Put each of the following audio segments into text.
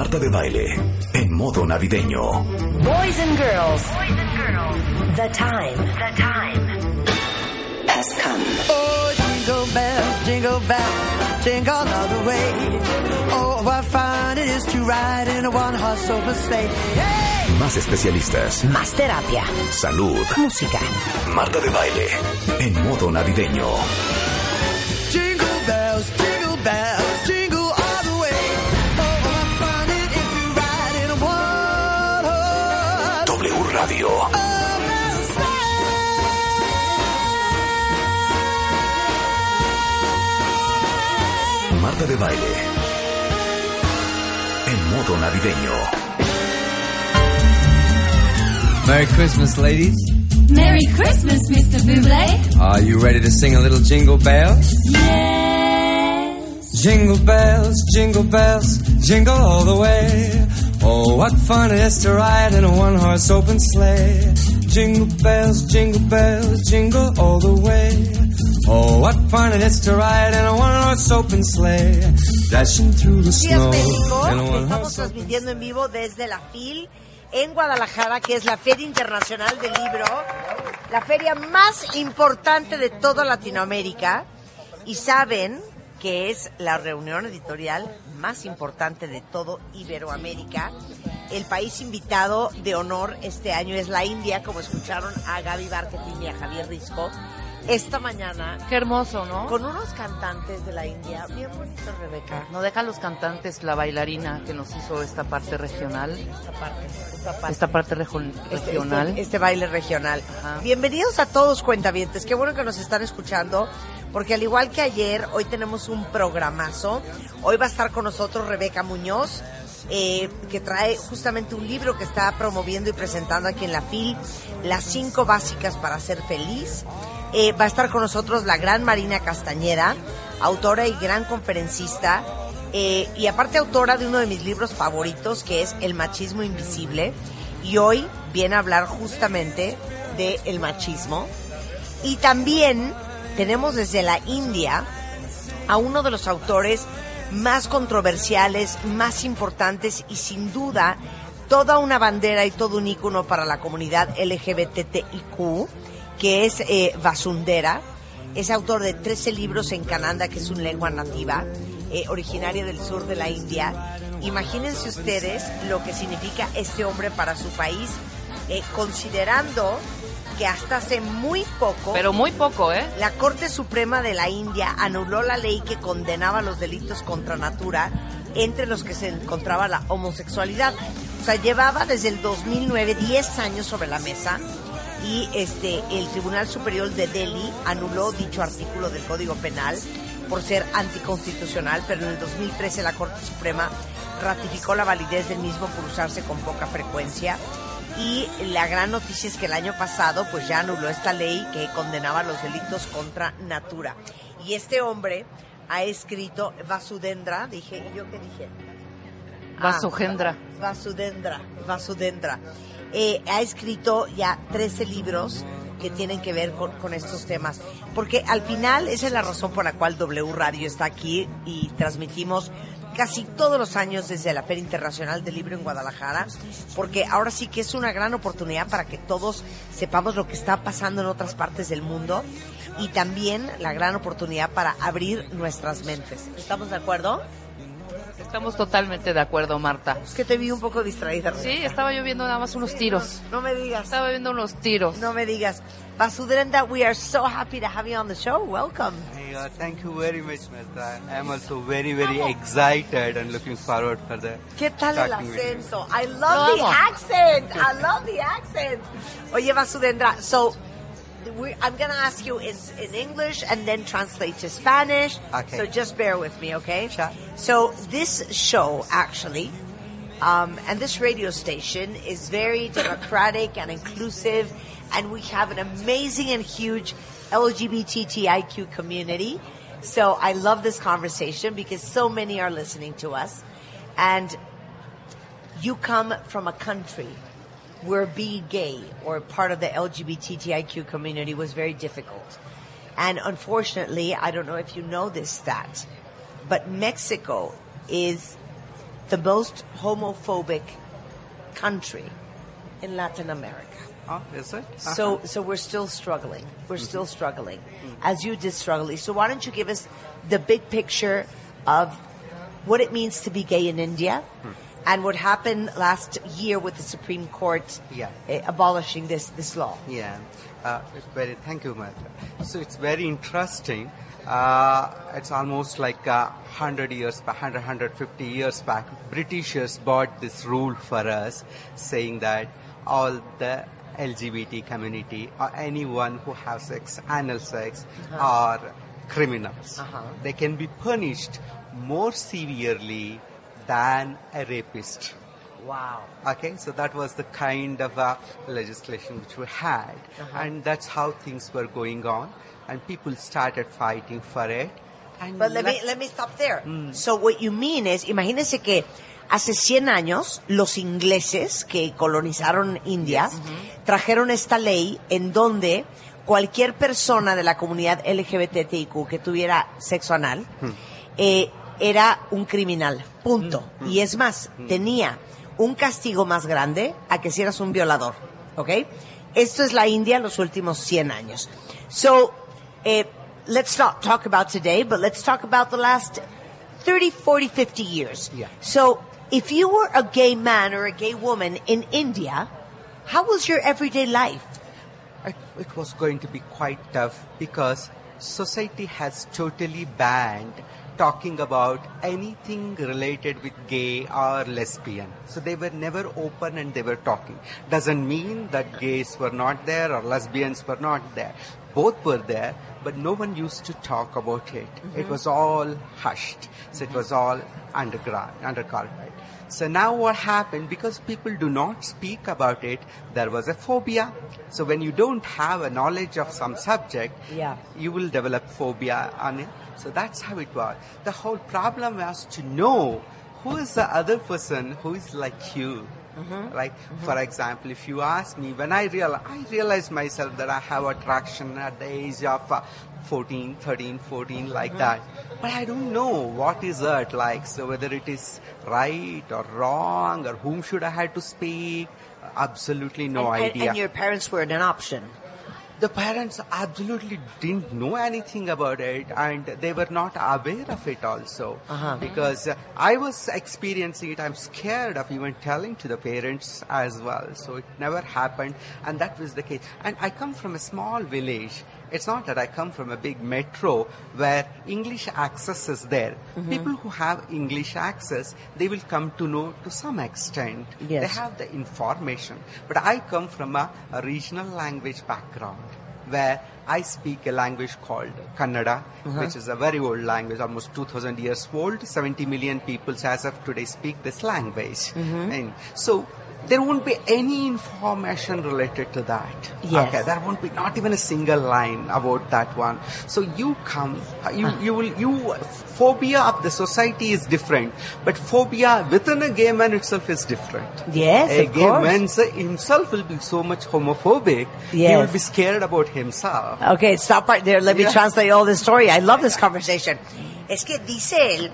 Marta de Baile en modo navideño. Boys and girls. The time. The time has come. Oh, jingle bells, jingle bells, jingle all the way. Oh, what fun it is to ride in a one-horse open sleigh. Hey! Más especialistas, Más terapia. salud. Música. Marta de Baile en modo navideño. Jingle Marta de Baile en modo navideño. Merry Christmas, ladies. Merry Christmas, Mr. Buble. Are you ready to sing a little jingle bells? Yes. Jingle bells, jingle bells, jingle all the way. Oh, what fun it is to ride in a one horse open sleigh. Jingle bells, jingle bells, jingle all the way. Oh, what fun it is to ride in a one horse open sleigh. Dashing through the snow México, estamos transmitiendo en vivo desde la FIL en Guadalajara, que es la Feria Internacional del Libro, la feria más importante de toda Latinoamérica. Y saben que es la reunión editorial más importante de todo Iberoamérica. El país invitado de honor este año es la India, como escucharon a Gaby Barketing y a Javier Risco. Esta mañana, Qué hermoso, ¿no? con unos cantantes de la India, bien bonito, Rebeca. No deja a los cantantes, la bailarina que nos hizo esta parte regional, Esta parte, esta parte. esta parte rejo- este, regional. este- este baile regional. Ajá. Bienvenidos a todos cuentavientes, qué bueno que nos están escuchando, porque al igual que ayer, hoy tenemos un programazo. Hoy va a estar con nosotros Rebeca Muñoz, eh, que trae justamente un libro que está promoviendo y presentando aquí en la FIL, Las cinco básicas para ser feliz. Eh, va a estar con nosotros la gran Marina Castañeda, autora y gran conferencista, eh, y aparte autora de uno de mis libros favoritos, que es El machismo invisible. Y hoy viene a hablar justamente de el machismo. Y también tenemos desde la India a uno de los autores más controversiales, más importantes y sin duda toda una bandera y todo un ícono para la comunidad LGBTIQ, que es eh, Vasundera. Es autor de 13 libros en Cananda, que es una lengua nativa, eh, originaria del sur de la India. Imagínense ustedes lo que significa este hombre para su país, eh, considerando que hasta hace muy poco... Pero muy poco, ¿eh? La Corte Suprema de la India anuló la ley que condenaba los delitos contra natura, entre los que se encontraba la homosexualidad. O sea, llevaba desde el 2009 10 años sobre la mesa y este el Tribunal Superior de Delhi anuló dicho artículo del Código Penal por ser anticonstitucional, pero en el 2013 la Corte Suprema ratificó la validez del mismo por usarse con poca frecuencia. Y la gran noticia es que el año pasado pues ya anuló esta ley que condenaba los delitos contra natura. Y este hombre ha escrito Vasudendra, dije, ¿y yo qué dije? Ah, Vasujendra. Vasudendra, Vasudendra. Eh, ha escrito ya 13 libros que tienen que ver con, con estos temas. Porque al final esa es la razón por la cual W Radio está aquí y transmitimos casi todos los años desde la Feria Internacional del Libro en Guadalajara, porque ahora sí que es una gran oportunidad para que todos sepamos lo que está pasando en otras partes del mundo y también la gran oportunidad para abrir nuestras mentes. ¿Estamos de acuerdo? Estamos totalmente de acuerdo, Marta. Es que te vi un poco distraída. Sí, estaba yo viendo nada más unos tiros. No me digas. Estaba viendo unos tiros. No me digas. Vasudrenda, we are so happy to have you on the show. Welcome. Hey, uh, thank you very much, Mehta. I am also very, very excited and looking forward for the ¿Qué tal el talking with you. acento? I love the accent. I love the accent. Oye, Vasudendra, so we, I'm going to ask you in, in English and then translate to Spanish. Okay. So just bear with me, okay? Sure. So this show, actually, um, and this radio station is very democratic and inclusive, and we have an amazing and huge LGBTIQ community. So I love this conversation because so many are listening to us, and you come from a country where being gay or part of the LGBTIQ community was very difficult. And unfortunately, I don't know if you know this stat, but Mexico is the most homophobic country in Latin America. Oh, is it? Uh-huh. So, so we're still struggling. We're still struggling, as you did struggle. So, why don't you give us the big picture of what it means to be gay in India, and what happened last year with the Supreme Court Yeah. eh, abolishing this this law? Yeah, uh, it's very. Thank you, Martha. So it's very interesting. Uh, it's almost like uh, 100 years back, 100, 150 years back. Britishers bought this rule for us, saying that all the LGBT community or anyone who has sex, anal sex, are criminals. Uh-huh. They can be punished more severely than a rapist. Wow. Okay, so that was the kind of uh, legislation which we had, and that's how things were going on, and people started fighting for it. And But let me let- let me stop there. So what you mean is, imagínense que hace 100 años los ingleses que colonizaron India trajeron esta ley en donde cualquier persona de la comunidad LGBTIQ que tuviera sexo anal eh, era un criminal. Punto. Y es más, tenía un castigo más grande a que si eras un violador. ¿Ok? Esto es la India en los últimos 100 años. So, eh, let's not talk about today, but let's talk about the last 30, 40, 50 years. Yeah. So, if you were a gay man or a gay woman in India, how was your everyday life? it, was going to be quite tough because society has totally banned talking about anything related with gay or lesbian. So they were never open and they were talking. Doesn't mean that gays were not there or lesbians were not there. Both were there, but no one used to talk about it. It mm-hmm. was all hushed. So it mm-hmm. was all underground, under carpet. So now what happened, because people do not speak about it, there was a phobia. So when you don't have a knowledge of some subject, Yeah. you will develop phobia on it. So that's how it was. The whole problem was to know who is the other person who is like you. Mm-hmm. Like, mm-hmm. for example, if you ask me, when I real, I realize myself that I have attraction at the age of uh, 14, 13, 14, like mm-hmm. that. But I don't know what is that like. So whether it is right or wrong or whom should I have to speak, absolutely no and, and- idea and your parents were an option. The parents absolutely didn't know anything about it and they were not aware of it also. Uh-huh. because uh, i was experiencing it. I'm scared of even telling to the parents as well. So it never happened and that was the case. And i come from a small village it's not that I come from a big metro where English access is there. Mm-hmm. People who have English access, they will come to know to some extent. They have the information. But I come from a, a regional language background where I speak a language called Kannada, uh-huh. which is a very old language, almost 2000 years old. 70 million people as of today speak this language. Mm-hmm. And so there won't be any information related to that. Yes. Okay, there won't be not even a single line about that one. So you come, uh, you, you will, you, phobia of the society is different, but phobia within a gay man itself is different. Yes, a gay course. man himself will be so much homophobic. He will be scared about himself. Okay, stop right there. Let me Yeah. translate all this story. I love this conversation. Es que dice él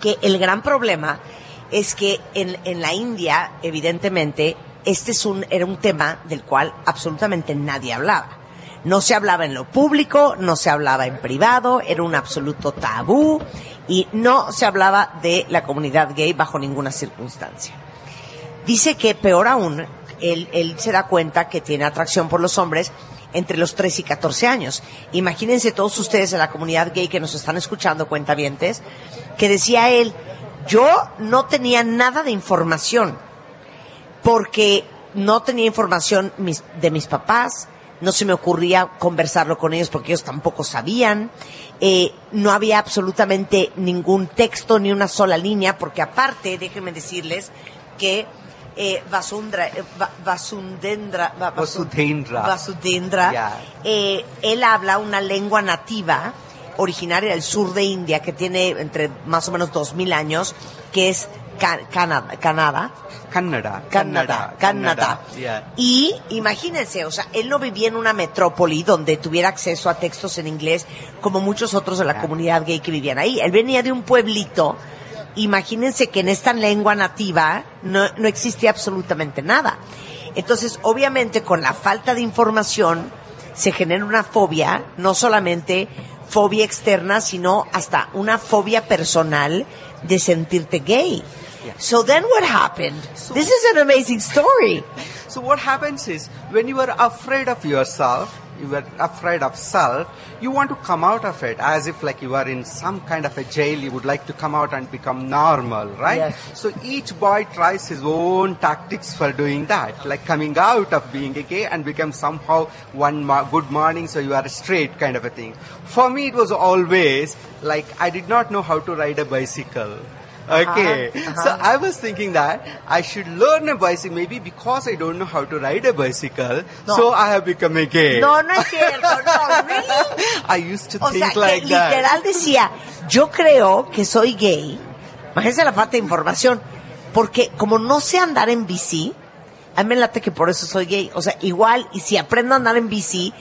que el gran problema es que en, en la India, evidentemente, este es un, era un tema del cual absolutamente nadie hablaba. No se hablaba en lo público, no se hablaba en privado, era un absoluto tabú y no se hablaba de la comunidad gay bajo ninguna circunstancia. Dice que peor aún, él, él se da cuenta que tiene atracción por los hombres entre los 3 y 14 años. Imagínense todos ustedes de la comunidad gay que nos están escuchando, cuentavientes, que decía él, yo no tenía nada de información, porque no tenía información mis- de mis papás, no se me ocurría conversarlo con ellos porque ellos tampoco sabían, eh, no había absolutamente ningún texto ni una sola línea, porque aparte, déjenme decirles que eh, Vasundra, eh, Va- Vasundendra, Va- Vasu- Vasudendra. Vasudendra, Yeah. eh, él habla una lengua nativa originaria del sur de India que tiene entre más o menos dos mil años, que es Ca- Canadá, Canadá. Canadá, Canadá. Y imagínense, o sea, él no vivía en una metrópoli donde tuviera acceso a textos en inglés como muchos otros de la Yeah. comunidad gay que vivían ahí. Él venía de un pueblito imagínense que en esta lengua nativa no, no existía absolutamente nada. Entonces, obviamente, con la falta de información se genera una fobia, no solamente fobia externa, sino hasta una fobia personal de sentirte gay. So then what happened? This is an amazing story. So what happens is when you are afraid of yourself, you are afraid of self, you want to come out of it as if like you are in some kind of a jail, you would like to come out and become normal, right? Yes. So each boy tries his own tactics for doing that, like coming out of being a gay and become somehow one mo- good morning, so you are straight kind of a thing. For me, it was always like I did not know how to ride a bicycle. Okay, Uh-huh, so. I was thinking that I should learn a bicycle, maybe because I don't know how to ride a bicycle, No. so I have become a gay. No, no es cierto, no, really. I used to O think sea, que like that. literal decía, yo creo que soy gay. Imagínense la falta de información. Porque como no sé andar en bici, a mí me late que por eso soy gay. O sea, igual, y si aprendo a andar en bici,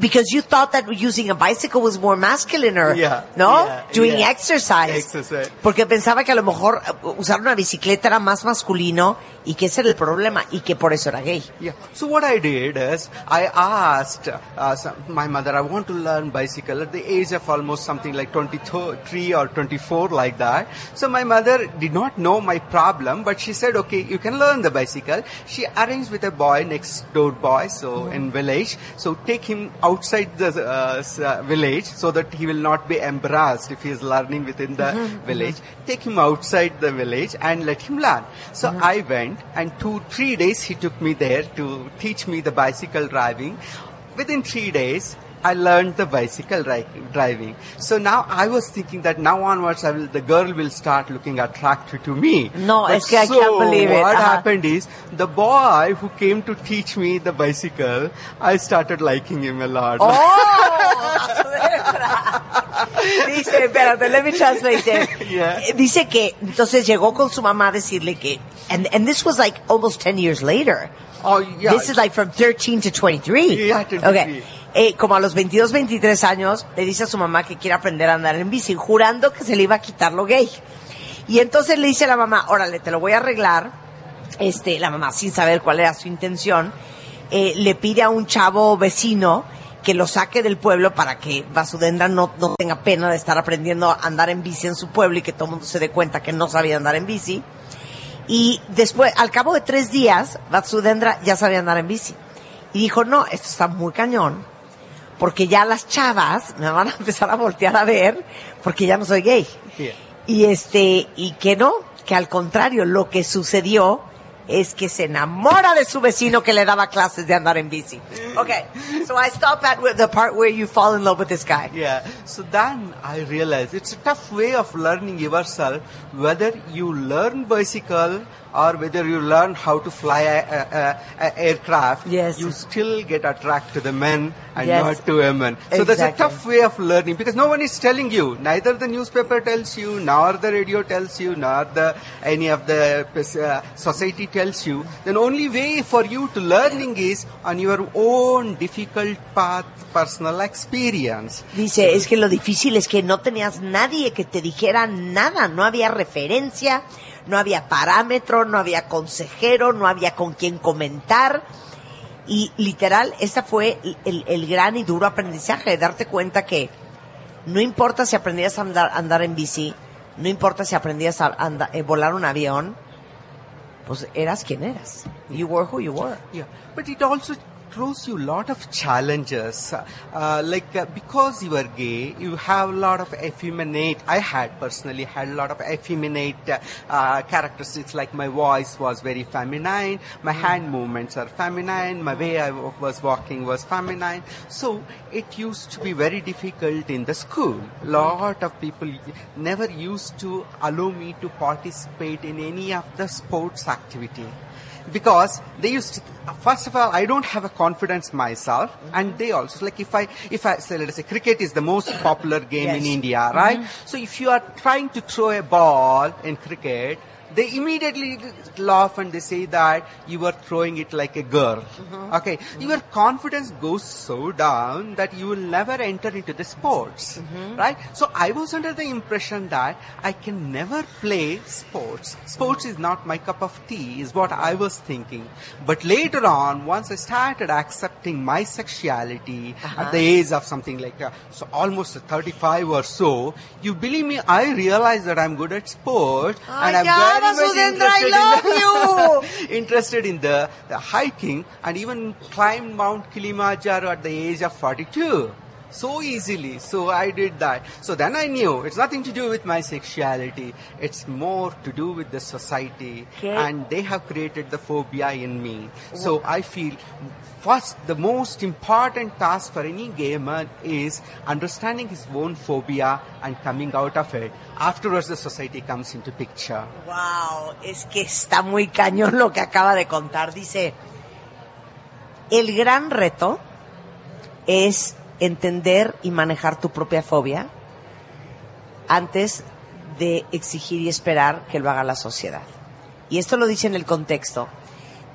because you thought that using a bicycle was more masculine or, Yeah, ¿no? yeah, Doing yeah. exercise. Exercise. Porque pensaba que a lo mejor uh, usar una bicicleta era más masculino y que ese era el problema y que por eso era gay. Yeah. So what I did is I asked uh, some, my mother, I want to learn bicycle at the age of almost something like 23 or 24 like that. So my mother did not know my problem, but she said, okay, you can learn the bicycle. She arranged with a boy, next door boy, so in village. So take him outside the uh, uh, village so that he will not be embarrassed if he is learning within the village. Take him outside the village and let him learn. So I went and two, three days he took me there to teach me the bicycle driving. Within three days, I learned the bicycle ri- driving. So now I was thinking that now onwards I will, the girl will start looking attractive to me. No, But I can't believe it. What Uh-huh. happened is the boy who came to teach me the bicycle, I started liking him a lot. Dice, espérate, let me translate it. Yeah. Dice que entonces llegó con su mamá a decirle que, and, and this was like almost 10 years later. Oh, yeah. This is like from 13 to 23. Yeah, 23. Okay. Eh, como a los 22, 23 años, le dice a su mamá que quiere aprender a andar en bici, jurando que se le iba a quitar lo gay. Y entonces le dice a la mamá, órale, te lo voy a arreglar. Este, la mamá, sin saber cuál era su intención, eh, le pide a un chavo vecino que lo saque del pueblo para que Vasudendra no, no tenga pena de estar aprendiendo a andar en bici en su pueblo y que todo el mundo se dé cuenta que no sabía andar en bici. Y después, al cabo de tres días, Vasudendra ya sabía andar en bici. Y dijo, no, esto está muy cañón, porque ya las chavas me van a empezar a voltear a ver, porque ya no soy gay. Yeah. Y este, y que no, que al contrario, lo que sucedió es que se enamora de su vecino que le daba clases de andar en bici. Okay, so I stop at the part where you fall in love with this guy. Yeah. So then I realized it's a tough way of learning yourself, whether you learn bicycle or whether you learn how to fly a, a, a, aircraft. Yes. You still get attracted to the men and Yes. not to women. So that's a tough way of learning because no one is telling you. Neither the newspaper tells you, nor the radio tells you, nor the any of the uh, society tells you. The only way for you to learning is on your own difficult path, personal experience. Dice, es que lo difícil es que no tenías nadie que te dijera nada, no había referencia, no había parámetro, no había consejero, no había con quien comentar. Y literal, esta fue el, gran y duro aprendizaje, darte cuenta que no importa si aprendías a andar, andar en bici, no importa si aprendías a anda- eh, volar un avión, pues eras quien eras. You were who you were. Yeah, but it also throws you a lot of challenges. Uh, like uh, because you are gay, you have a lot of effeminate. I had personally had a lot of effeminate uh, characteristics. Like my voice was very feminine, my hand movements are feminine, my way I w- was walking was feminine. So it used to be very difficult in the school. A Lot of people never used to allow me to participate in any of the sports activity because they used to, first of all i don't have a confidence myself. Mm-hmm. And they also like if i if i say let us say cricket is the most popular game in india right? Mm-hmm. So if you are trying to throw a ball in cricket they immediately laugh and they say that you are throwing it like a girl. Mm-hmm. Okay, your confidence goes so down that you will never enter into the sports, mm-hmm. right? So I was under the impression that I can never play sports. Sports is not my cup of tea, is what I was thinking. But later on, once I started accepting my sexuality at uh-huh. the age of something like uh, so almost 35 or so, you believe me, I realized that I'm good at sport Ay, and I'm very I interested love in you. interested in the, the hiking and even climbed Mount Kilimanjaro at the age of 42 so easily. So I did that. So then I knew it's nothing to do with my sexuality. It's more to do with the society. Okay. And they have created the phobia in me. So I feel first the most important task for any gay man is understanding his own phobia and coming out of it. Afterwards the society comes into picture. Wow, es que está muy cañón lo que acaba de contar. Dice, el gran reto es entender y manejar tu propia fobia antes de exigir y esperar que lo haga la sociedad. Y esto lo dice en el contexto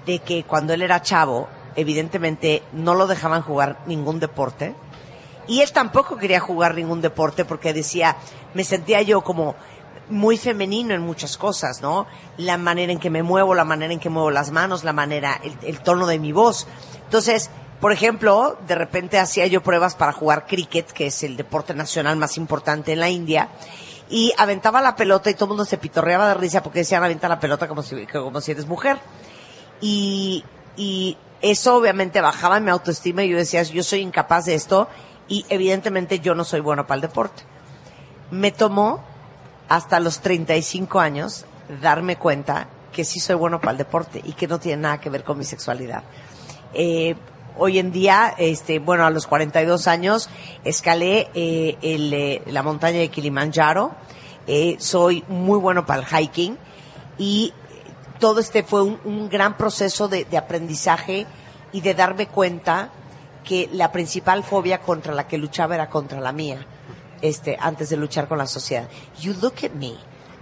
de que cuando él era chavo, evidentemente no lo dejaban jugar ningún deporte. Y él tampoco quería jugar ningún deporte porque decía, me sentía yo como muy femenino en muchas cosas, ¿no? La manera en que me muevo, la manera en que muevo las manos, la manera, el, tono de mi voz. Entonces, por ejemplo, de repente hacía yo pruebas para jugar cricket, que es el deporte nacional más importante en la India, y aventaba la pelota y todo el mundo se pitorreaba de risa porque decían avienta la pelota como si, eres mujer. Y, y eso obviamente bajaba mi autoestima y yo decía, yo soy incapaz de esto y evidentemente yo no soy bueno para el deporte. Me tomó hasta los 35 años darme cuenta que sí soy bueno para el deporte y que no tiene nada que ver con mi sexualidad. Eh, hoy en día, este, bueno, a los 42 años, escalé eh, el, eh, la montaña de Kilimanjaro. Eh, soy muy bueno para el hiking y todo este fue un, gran proceso de, de aprendizaje y de darme cuenta que la principal fobia contra la que luchaba era contra la mía, este, antes de luchar con la sociedad. You look at me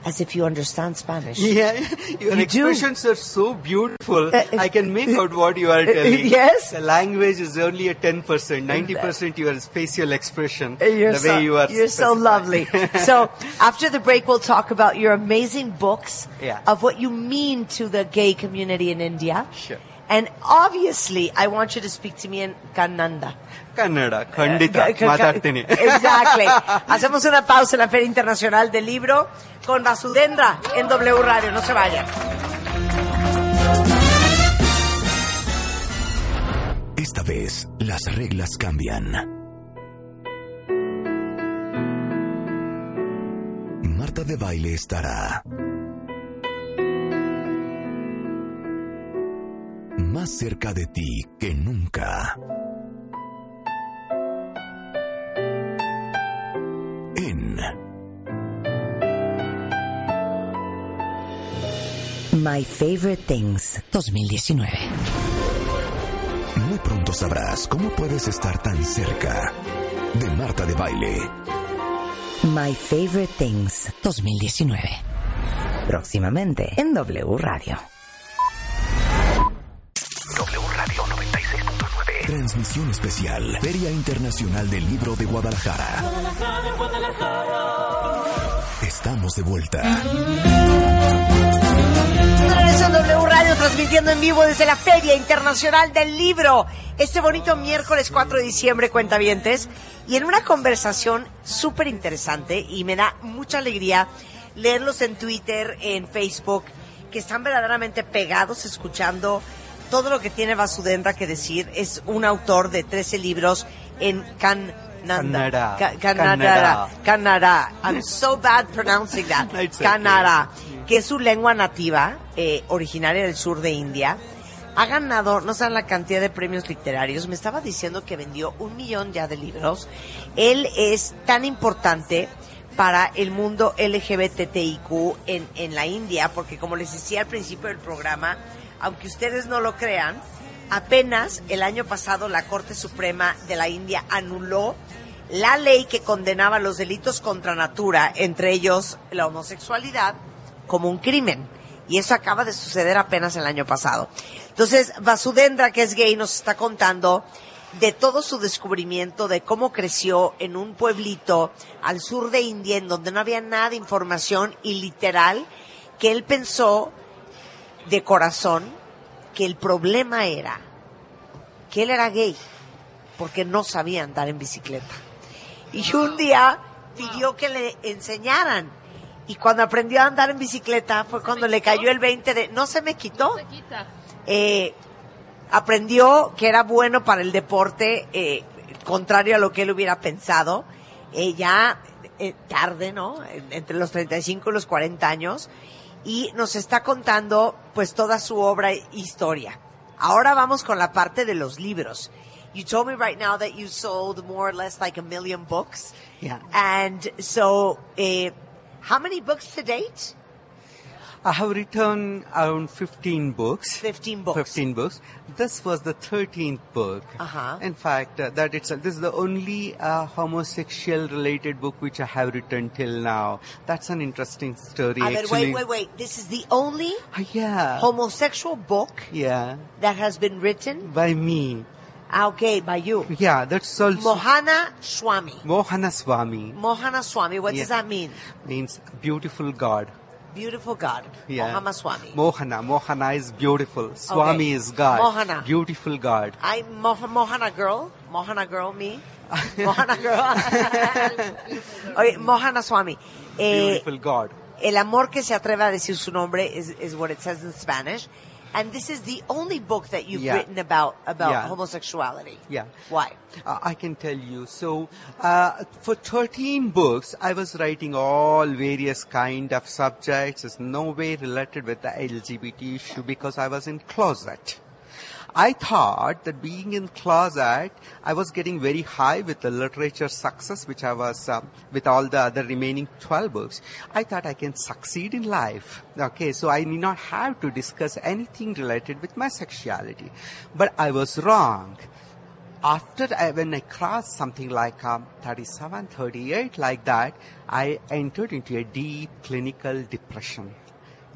as if you understand Spanish. Yeah, your You expressions are so beautiful. Uh, uh, I can make out what you are uh, uh, telling. yes. The language is only a 10%, 90% your facial expression, You're the so, way you are you're so lovely. so after the break, we'll talk about your amazing books Yeah. of what you mean to the gay community in India. Sure. And obviously, I want you to speak to me in Kannada. Kannada, Kandita, uh, Exactly. Hacemos una pausa en la Feria Internacional del Libro con Vasudendra en W Radio. No se vayan. Esta vez las reglas cambian. Marta de Baile estará más cerca de ti que nunca. En My Favorite Things 2019. muy pronto sabrás cómo puedes estar tan cerca de Marta de Baile. My Favorite Things 2019. Próximamente en W Radio. Transmisión especial. Feria Internacional del Libro de Guadalajara. Estamos de vuelta. W Radio transmitiendo en vivo desde la Feria Internacional del Libro. Este bonito miércoles 4 de diciembre, cuentavientes. Y en una conversación súper interesante y me da mucha alegría leerlos en Twitter, en Facebook, que están verdaderamente pegados escuchando todo lo que tiene Vasudendra que decir. Es un autor de 13 libros en Kannada. Kannada. Ca- Kannada. Kannada. Kannada. I'm so bad pronouncing that. Kannada, que es su lengua nativa, eh, originaria del sur de India. Ha ganado, no saben la cantidad de premios literarios. Me estaba diciendo que vendió un millón ya de libros. Él es tan importante para el mundo LGBTIQ en, en la India, porque como les decía al principio del programa, aunque ustedes no lo crean, apenas el año pasado la Corte Suprema de la India anuló la ley que condenaba los delitos contra natura, entre ellos la homosexualidad, como un crimen. Y eso acaba de suceder apenas el año pasado. Entonces, Vasudendra, que es gay, nos está contando de todo su descubrimiento, de cómo creció en un pueblito al sur de India, en donde no había nada de información y literal, que él pensó de corazón que el problema era que él era gay, porque no sabía andar en bicicleta. Y un día pidió que le enseñaran. Y cuando aprendió a andar en bicicleta fue cuando le cayó el 20 de, no se me quitó. Eh, aprendió que era bueno para el deporte, eh, contrario a lo que él hubiera pensado. Eh, ya tarde, ¿no? En- Entre los 35 y los 40 años. Y nos está contando pues toda su obra e historia. Ahora vamos con la parte de los libros. You told me right now that you sold more or less like a million books. Yeah. And so, eh, how many books to date? I have written around 15 books. 15 books. 15 books. This was the 13th book. Uh-huh. In fact, uh, that itself, this is the only uh, homosexual related book which I have written till now. That's an interesting story actually. wait, wait, wait. This is the only Ah, yeah. homosexual book yeah. that has been written? By me. Okay, by you. Yeah, that's also Mohana Swami. Mohana Swami Mohana Swami, what does that mean? means beautiful God. Beautiful God. Yeah. Mohana Swami. Mohana. Mohana is beautiful. Swami is God. Mohana. Beautiful God. I Moh- Mohana girl. Mohana girl, me. Mohana girl. Oye, Mohana Swami. Eh, Beautiful God. El amor que se atreve a decir su nombre is, is what it says in Spanish. And this is the only book that you've Yeah. written about about Yeah. homosexuality. Yeah. Why? Uh, I can tell you. So, uh, for 13 books, I was writing all various kind of subjects. It's no way related with the LGBT issue because I was in closet. I thought that being in closet, I was getting very high with the literature success, which I was um, with all the other remaining 12 books. I thought I can succeed in life. Okay, so I need not have to discuss anything related with my sexuality. But I was wrong after I, when I crossed something like um, 37, 38, like that, I entered into a deep clinical depression.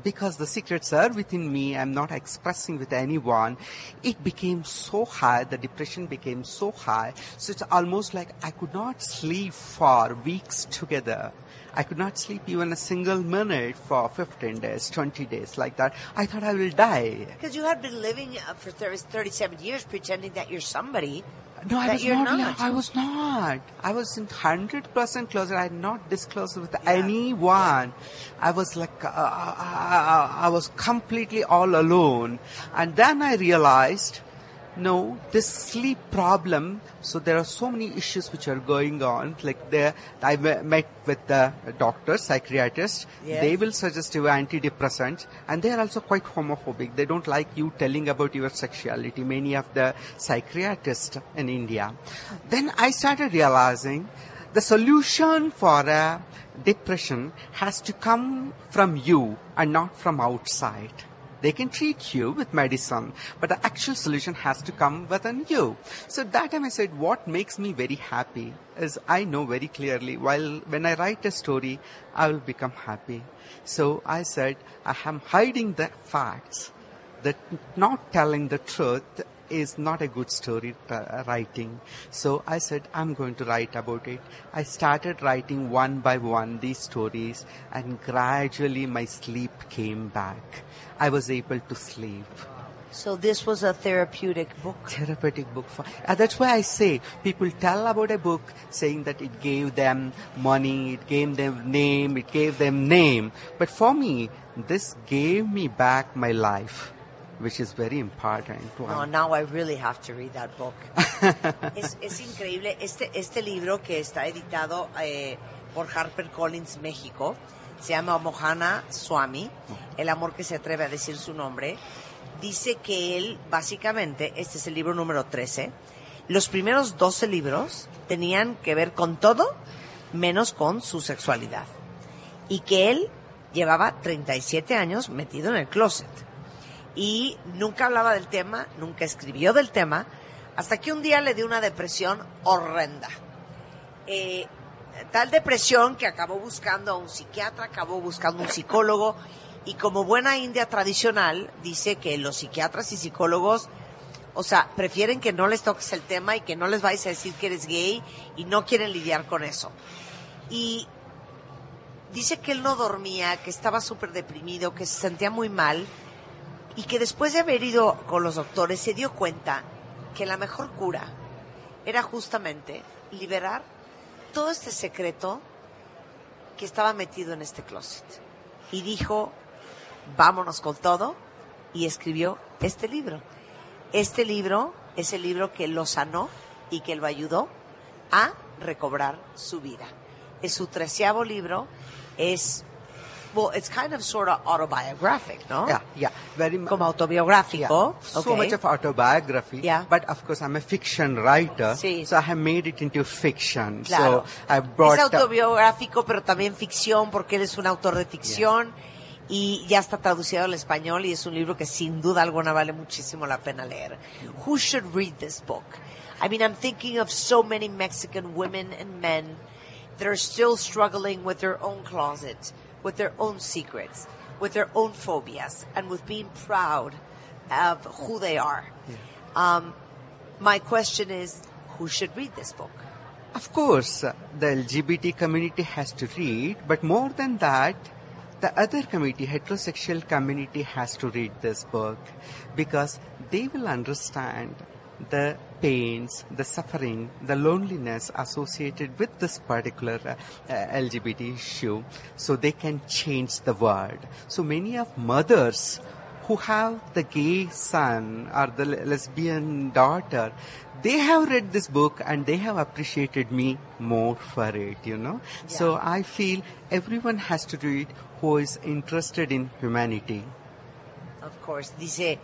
Because the secrets are within me, I'm not expressing with anyone. It became so high, the depression became so high, so it's almost like I could not sleep for weeks together. I could not sleep even a single minute for 15 days, 20 days, like that. I thought I will die. Because you had been living uh, for 30, 37 years pretending that you're somebody No, I was not, not. I was not. I was in hundred percent closer. I had not disclosed with anyone. I was like, uh, I, I was completely all alone. And then I realized, no, this sleep problem. So there are so many issues which are going on. Like there, I me- met with the doctor, psychiatrist. Yes. They will suggest you antidepressants, and they are also quite homophobic. They don't like you telling about your sexuality. Many of the psychiatrists in India. Then I started realizing the solution for a depression has to come from you and not from outside. They can treat you with medicine, but the actual solution has to come within you. So that time I said, what makes me very happy is I know very clearly while when I write a story, I will become happy. So I said, I am hiding the facts that not telling the truth is not a good story uh, writing. So I said, I'm going to write about it. I started writing one by one these stories and gradually my sleep came back. I was able to sleep. So this was a therapeutic book. Therapeutic book for, uh, that's why I say people tell about a book saying that it gave them money, it gave them name, it gave them name. But for me, this gave me back my life, which is very important. No, now I really have to read that book. es, es increíble. Este, este libro que está editado eh, por HarperCollins México se llama Mohana Swami, El amor que se atreve a decir su nombre. Dice que él, básicamente, este es el libro número 13, los primeros 12 libros tenían que ver con todo menos con su sexualidad. Y que él llevaba 37 años metido en el closet y nunca hablaba del tema, nunca escribió del tema, hasta que un día le dio una depresión horrenda. Eh, tal depresión que acabó buscando a un psiquiatra, acabó buscando un psicólogo Y como buena india tradicional, dice que los psiquiatras y psicólogos, o sea, prefieren que no les toques el tema y que no les vayas a decir que eres gay y no quieren lidiar con eso. Y dice que él no dormía, que estaba súper deprimido, que se sentía muy mal y que después de haber ido con los doctores se dio cuenta que la mejor cura era justamente liberar todo este secreto que estaba metido en este closet. Y dijo, vámonos con todo, y escribió este libro. Este libro es el libro que lo sanó y que lo ayudó a recobrar su vida. Es su treceavo libro, es, well, it's kind of sort of autobiographic, ¿no? Yeah, yeah, very much. Como autobiográfico. So okay. much of autobiography. Yeah. But of course, I'm a fiction writer. Sí. So I have made it into fiction. Claro. So I brought es autobiográfico, pero también ficción, porque él es un autor de ficción y ya está traducido al español y es un libro que sin duda alguna vale muchísimo la pena leer. Mm. Who should read this book? I mean, I'm thinking of so many Mexican women and men that are still struggling with their own closet, with their own secrets, with their own phobias, and with being proud of who they are. Um, my question is, who should read this book? Of course, the LGBT community has to read, but more than that, the other community, heterosexual community, has to read this book because they will understand the pains, the suffering, the loneliness associated with this particular uh, LGBT issue, so they can change the world. So many of mothers who have the gay son or the lesbian daughter, they have read this book and they have appreciated me more for it, you know. So I feel everyone has to do it who is interested in humanity. Of course, dice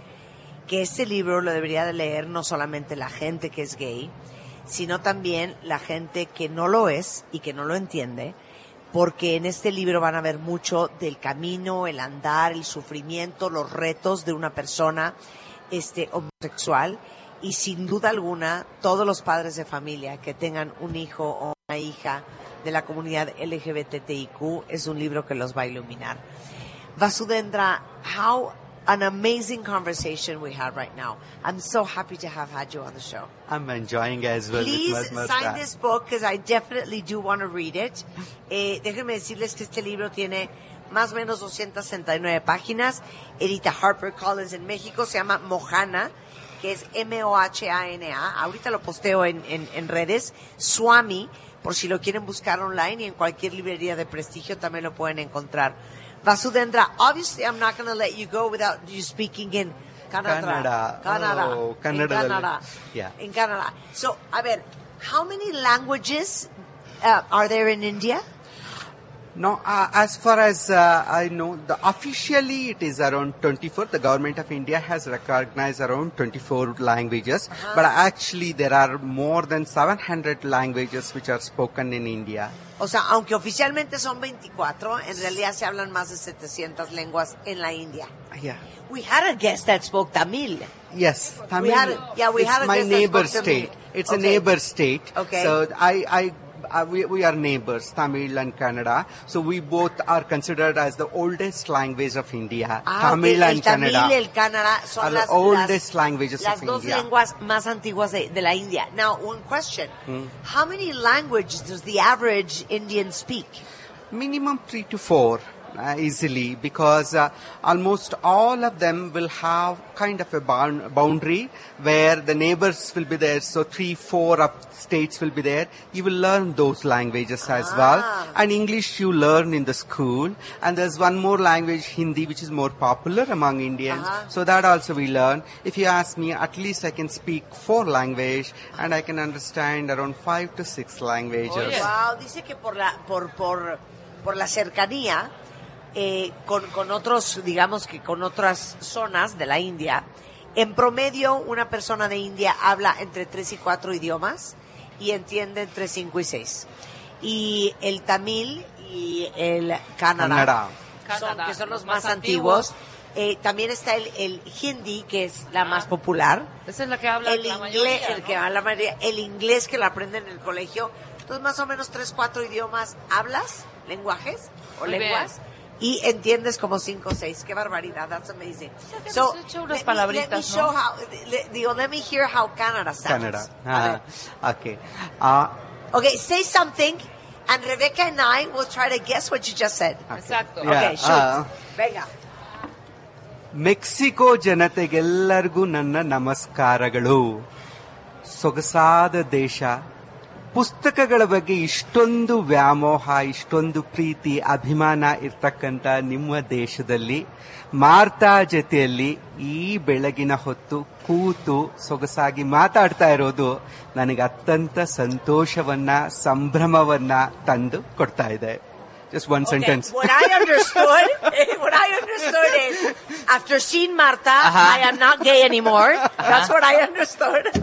que este libro lo debería de leer no solamente la gente que es gay, sino también la gente que no lo es y que no lo entiende, porque en este libro van a ver mucho del camino, el andar, el sufrimiento, los retos de una persona este homosexual y sin duda alguna todos los padres de familia que tengan un hijo o una hija de la comunidad LGBTIQ es un libro que los va a iluminar. Vasudendra, how an amazing conversation we had right now. I'm so happy to have had you on the show. I'm enjoying as well Please sign this book because I definitely do want to read it. Eh, déjenme decirles que este libro tiene más o menos 269 páginas. Edita Harper Collins en México. Se llama Mojana, que es M-O-H-A-N-A. Ahorita lo posteo en, en, en redes. Swami, por si lo quieren buscar online y en cualquier librería de prestigio también lo pueden encontrar. Vasudendra, obviously I'm not going to let you go without you speaking in Canada. Canada. Canada. Oh, Canada. Canadá. Yeah. In Canada. So, a ver, how many languages uh, are there in India? No, uh, as far as uh, I know, the, officially it is around 24. The government of India has recognized around 24 languages, but actually there are more than 700 languages which are spoken in India. O sea, aunque oficialmente son 24, en realidad se hablan más de 700 lenguas en la India. Yeah. We had a guest that spoke Tamil. Yes, Tamil. had- yeah, we it's had a my guest that neighbor Tamil. state. It's a Okay. neighbor state. Okay. So I, I, uh, we, we are neighbors, Tamil and Kannada. So we both are considered as the oldest language of India. Ah, Tamil ok, and Tamil Kannada. el Kannada son are the oldest las, languages las of dos India. lenguas más antiguas de, de la India. Now, one question. Hmm. How many languages does the average Indian speak? minimum three to four Uh, easily because uh, almost all of them will have kind of a bound, boundary where the neighbors will be there. So three four of states will be there. You will learn those languages as ah. well. And english you learn in the school. And there's one more language hindi which is more popular among indians. Uh-huh. So that also we learn. If you ask me at least i can speak four language and i can understand around five to six languages. Oh, wow, dice que por la, por, por, por la cercanía eh, con, con otros, digamos que con otras zonas de la India, en promedio una persona de India habla entre tres y cuatro idiomas y entiende entre cinco y seis. Y el tamil y el Kannada, que son los, los más, más antiguos. Eh, también está el, el hindi, que es la más popular Esa es la que habla el la inglés, mayoría, el ¿no? que habla la mayoría, el inglés que lo aprenden en el colegio. Entonces, más o menos tres, cuatro idiomas hablas, lenguajes o Muy lenguas. y entiendes como cinco o seis. Qué barbaridad, that's amazing. So, hemos hecho unas let me- palabritas, let me show ¿no? how, le- digo, let me hear how Canada sounds. Canada. A Ah, ver. okay. Uh, Okay, say something, and Rebecca and I will try to guess what you just said. Exacto. Yeah. Okay, shoot. Ah. Venga. Mexico ಜನತೆಗೆಲ್ಲರಿಗೂ ನನ್ನ ನಮಸ್ಕಾರಗಳು ಸೊಗಸಾದ ದೇಶ ಪುಸ್ತಕಗಳ ಬಗ್ಗೆ ಇಷ್ಟೊಂದು ವ್ಯಾಮೋಹ, ಇಷ್ಟೊಂದು ಪ್ರೀತಿ, ಅಭಿಮಾನ ಇರ್ತಕ್ಕಂಥ ನಿಮ್ಮ ದೇಶದಲ್ಲಿ, ಮಾರ್ತಾ ಜೊತೆಯಲ್ಲಿ ಈ ಬೆಳಗಿನ ಹೊತ್ತು ಕೂತು ಸೊಗಸಾಗಿ ಮಾತಾಡ್ತಾ ಇರೋದು ನನಗೆ ಅತ್ಯಂತ ಸಂತೋಷವನ್ನ, ಸಂಭ್ರಮವನ್ನ ತಂದು ಕೊಡ್ತಾ ಇದೆ. Just one okay. sentence. What I understood, what I understood is, after seeing Marta, I am not gay anymore. That's what I understood.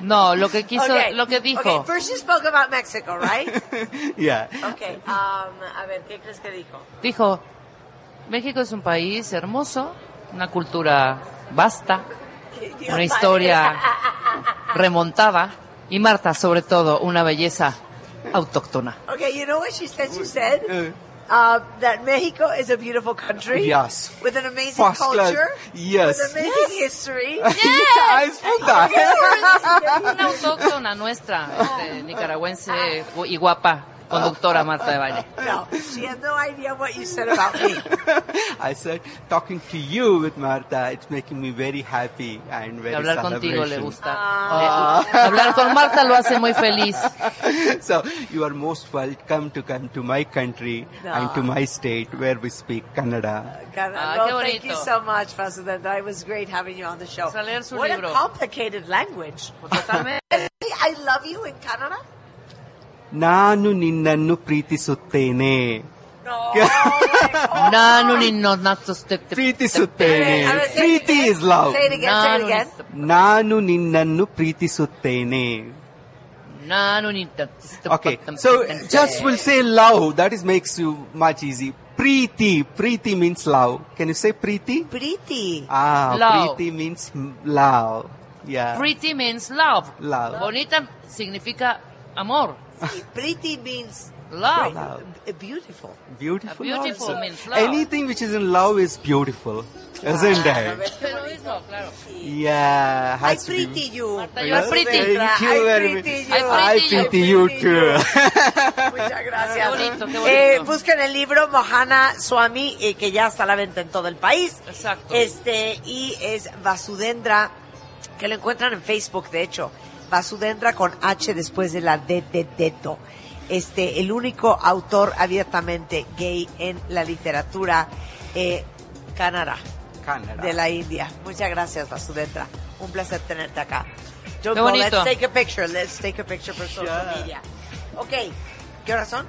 No, lo que quiso, okay. lo que dijo. Okay, first you spoke about Mexico, right? yeah. Okay, um, a ver, ¿qué crees que dijo? Dijo, México es un país hermoso, una cultura vasta, una historia remontada, y Marta, sobre todo, una belleza autóctona. Okay, you know what she said? She said uh, that Mexico is a beautiful country. Yes. With an amazing First class. culture. Yes. With amazing history. Yeah, I spoke that. Una autóctona nuestra, este, nicaragüense y guapa, conductora Marta de baile. No, she has no idea what you said about me. I said, talking to you with Marta, it's making me very happy and very Hablar contigo le gusta. Ah. Le- hablar con Marta lo hace muy feliz. so you are most welcome to come to my country and to my state where we speak Kannada. God, Ah, no, qué thank you so much, Vasudenta. It was great having you on the show. Vamos a leer su what libro. a complicated language. I love you in Canada. ನಾನು ನಿನ್ನನ್ನು ಪ್ರೀತಿಸುತ್ತೇನೆ No. Oh my God. ನಾನು ನಿನ್ನ ನಾಚಿಸುತ್ತೆ- ಪ್ರೀತಿಸುತ್ತೇನೆ A ver, say it Preethi again. is love Say it again. Say it ನಾನು again. ನಿನ್ನ- ನಾನು ನಿನ್ನನ್ನು ಪ್ರೀತಿಸುತ್ತೇನೆ ನಾನು ನಿನ್ನ Okay, so just will say love. That is makes you much easy. Preeti. Preeti means love. Can you say preeti? Pretty. Ah, Love. preeti means m- love. Yeah. Pretty means love. Love. Bonita significa amor. Pretty means Love. beautiful. Beautiful. Beautiful also. means love. Anything which is in love is beautiful, isn't it? Pero mismo, claro. Yeah. I Has to be- pretty you. Marta, you are pretty. Thank you I very pretty much. you. I I pretty you too. Muchas gracias. Qué bonito, qué bonito. Eh, busquen el libro Mohana Swami, eh, que ya está a la venta en todo el país. Exacto. Este, y es Vasudendra, que lo encuentran en Facebook, de hecho. Vasudendra con H después de la D de dedo. Este, el único autor abiertamente gay en la literatura eh, Canadá de la India. Muchas gracias, Vasudendra. Un placer tenerte acá. Qué Junko, bonito. let's take a picture. Let's take a picture for social Sure. media. Ok, ¿qué horas son?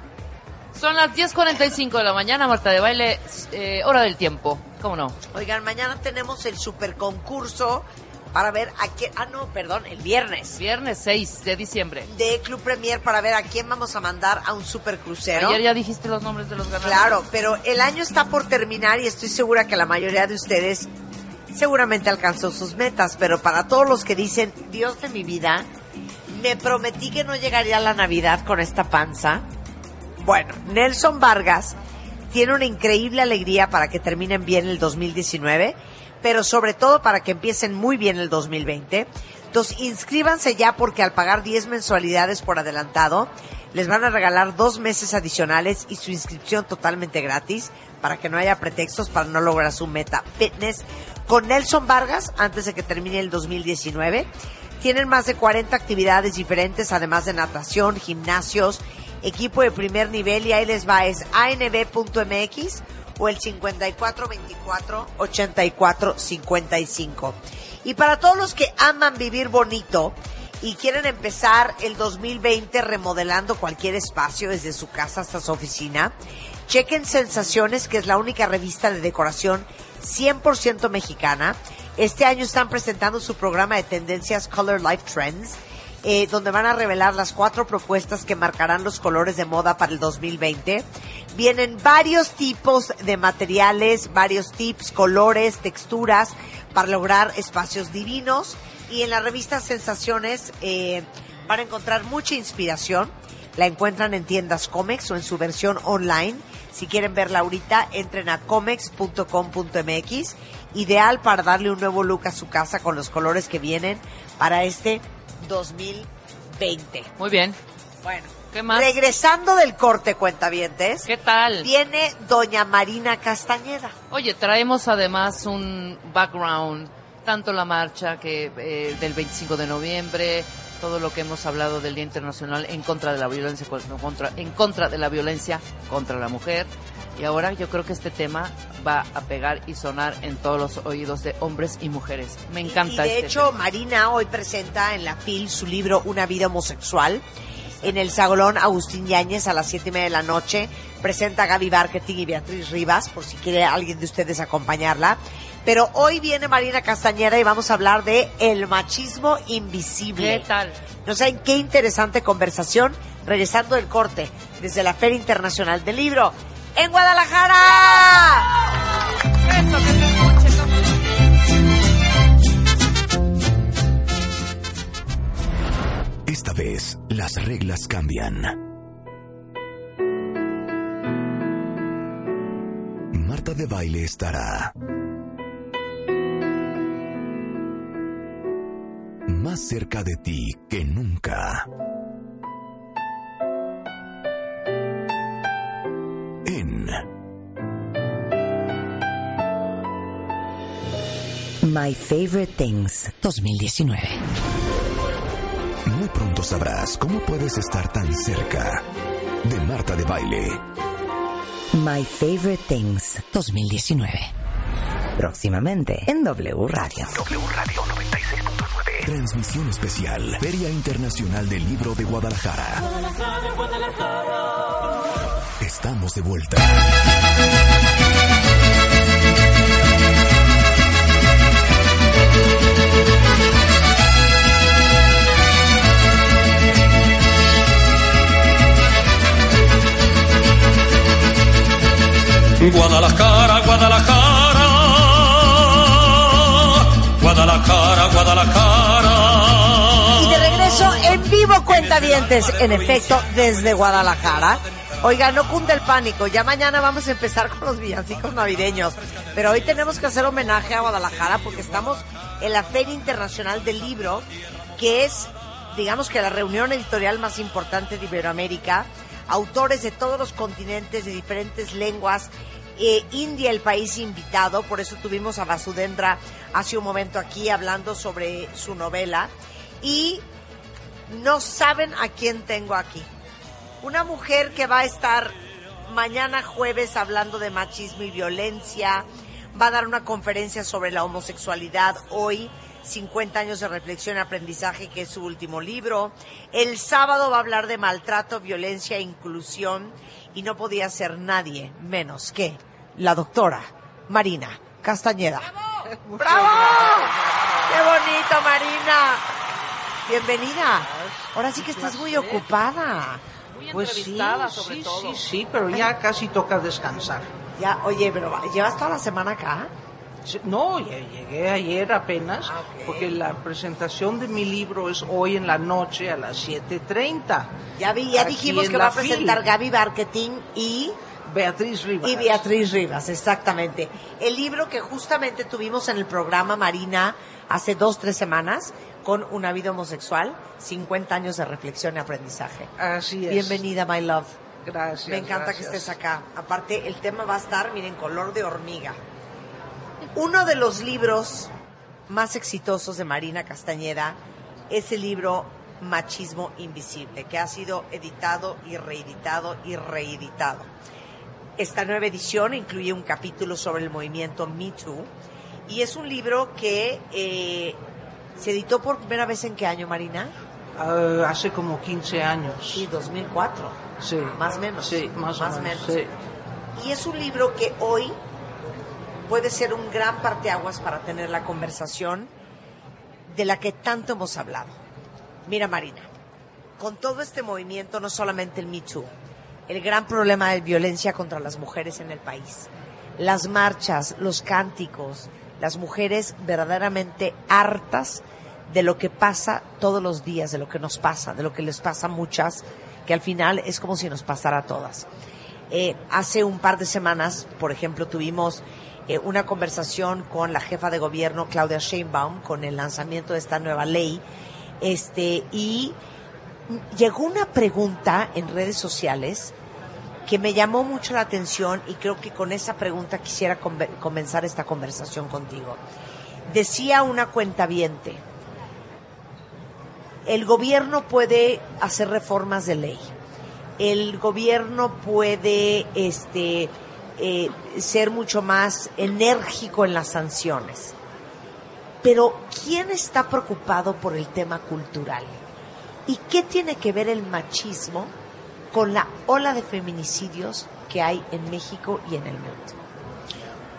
Son las 10.45 de la mañana, Marta de baile, eh, hora del tiempo. ¿Cómo no? Oigan, mañana tenemos el super concurso para ver a quién. Ah, no, perdón, el viernes. Viernes 6 de diciembre. De Club Premier para ver a quién vamos a mandar a un super crucero. Ayer ya dijiste los nombres de los ganadores. Claro, pero el año está por terminar y estoy segura que la mayoría de ustedes seguramente alcanzó sus metas, pero para todos los que dicen, Dios de mi vida, me prometí que no llegaría a la Navidad con esta panza. Bueno, Nelson Vargas tiene una increíble alegría para que terminen bien el 2019, pero sobre todo para que empiecen muy bien el 2020. Entonces, inscríbanse ya porque al pagar 10 mensualidades por adelantado, les van a regalar dos meses adicionales y su inscripción totalmente gratis para que no haya pretextos para no lograr su meta fitness. Con Nelson Vargas, antes de que termine el 2019, tienen más de 40 actividades diferentes, además de natación, gimnasios, equipo de primer nivel y ahí les va, es anb.mx o el 5424-8455. Y para todos los que aman vivir bonito y quieren empezar el 2020 remodelando cualquier espacio desde su casa hasta su oficina, chequen Sensaciones, que es la única revista de decoración 100% mexicana. Este año están presentando su programa de tendencias Color Life Trends, eh, donde van a revelar las cuatro propuestas que marcarán los colores de moda para el 2020. Vienen varios tipos de materiales, varios tips, colores, texturas para lograr espacios divinos. Y en la revista Sensaciones eh, van a encontrar mucha inspiración. La encuentran en tiendas Comex o en su versión online Si quieren verla ahorita, entren a comex.com.mx. Ideal para darle un nuevo look a su casa con los colores que vienen para este 2020. Muy bien. Bueno, ¿Qué más? regresando del corte, cuentavientes, ¿Qué tal? viene doña Marina Castañeda. Oye, traemos además un background, tanto la marcha que eh, del 25 de noviembre, todo lo que hemos hablado del Día Internacional en contra de la violencia co- contra en contra de la violencia contra la mujer y ahora yo creo que este tema va a pegar y sonar en todos los oídos de hombres y mujeres. Me encanta Y de este hecho, tema. Marina hoy presenta en la FIL su libro Una vida homosexual. En el Salón Agustín Yáñez a las siete y media de la noche presenta a Gaby Marketing y Beatriz Rivas, por si quiere alguien de ustedes acompañarla. Pero hoy viene Marina Castañeda y vamos a hablar de el machismo invisible. ¿Qué tal? No saben qué interesante conversación regresando del corte desde la Feria Internacional del Libro en Guadalajara. Esta vez las reglas cambian. Marta de baile estará más cerca de ti que nunca. My Favorite Things 2019. Muy pronto sabrás cómo puedes estar tan cerca de Marta de baile. My Favorite Things 2019. Próximamente en W Radio. W Radio 96.9. Transmisión especial. Feria Internacional del Libro de Guadalajara. Estamos de vuelta. Guadalajara, Guadalajara. Guadalajara, Guadalajara. Y de regreso en vivo, cuentavientes, en efecto, desde Guadalajara. Oiga, no cunde el pánico, ya mañana vamos a empezar con los villancicos navideños, pero hoy tenemos que hacer homenaje a Guadalajara porque estamos en la Feria Internacional del Libro, que es, digamos que la reunión editorial más importante de Iberoamérica, autores de todos los continentes, de diferentes lenguas, eh, India el país invitado, por eso tuvimos a Vasudendra hace un momento aquí hablando sobre su novela, y no saben a quién tengo aquí. Una mujer que va a estar mañana jueves hablando de machismo y violencia, va a dar una conferencia sobre la homosexualidad hoy, 50 años de reflexión y aprendizaje, que es su último libro. El sábado va a hablar de maltrato, violencia e inclusión y no podía ser nadie menos que la doctora Marina Castañeda. ¡Bravo! ¡Qué bonito, Marina! Bienvenida. Ahora sí que estás muy ocupada. Muy Pues sí, sobre sí, todo. sí, sí, pero ya casi toca descansar. Ya, oye, pero va- ¿llevas toda la semana acá? No, ya llegué ayer apenas, Ah, porque la presentación de mi libro es hoy en la noche a las 7.30. Ya vi, ya dijimos que va a presentar fil. Gaby Marketing y, Beatriz Rivas. y Beatriz Rivas, exactamente. El libro que justamente tuvimos en el programa Marina hace dos, tres semanas con Una vida homosexual, 50 años de reflexión y aprendizaje. Así es. Bienvenida, my love. Gracias. Me encanta que estés acá. Aparte, el tema va a estar, miren, color de hormiga. Uno de los libros más exitosos de Marina Castañeda es el libro Machismo Invisible, que ha sido editado y reeditado y reeditado. Esta nueva edición incluye un capítulo sobre el movimiento Me Too y es un libro que eh, se editó por primera vez en qué año, Marina? Ah, hace como 15 años. Sí, 2004. Sí. Más o menos. Sí, más, Más o o menos. menos. sí. Y es un libro que hoy puede ser un gran parteaguas para tener la conversación de la que tanto hemos hablado. Mira, Marina, con todo este movimiento, no solamente el Me Too, el gran problema de violencia contra las mujeres en el país, las marchas, los cánticos, las mujeres verdaderamente hartas de lo que pasa todos los días, de lo que nos pasa, de lo que les pasa a muchas, que al final es como si nos pasara a todas. Eh, hace un par de semanas, por ejemplo, tuvimos eh, una conversación con la jefa de gobierno, Claudia Sheinbaum, con el lanzamiento de esta nueva ley. Este, y llegó una pregunta en redes sociales que me llamó mucho la atención y creo que con esa pregunta quisiera comenzar esta conversación contigo. Decía una cuentaviente, el gobierno puede hacer reformas de ley, el gobierno puede este, eh, ser mucho más enérgico en las sanciones, pero ¿quién está preocupado por el tema cultural? ¿Y qué tiene que ver el machismo con la ola de feminicidios que hay en México y en el mundo?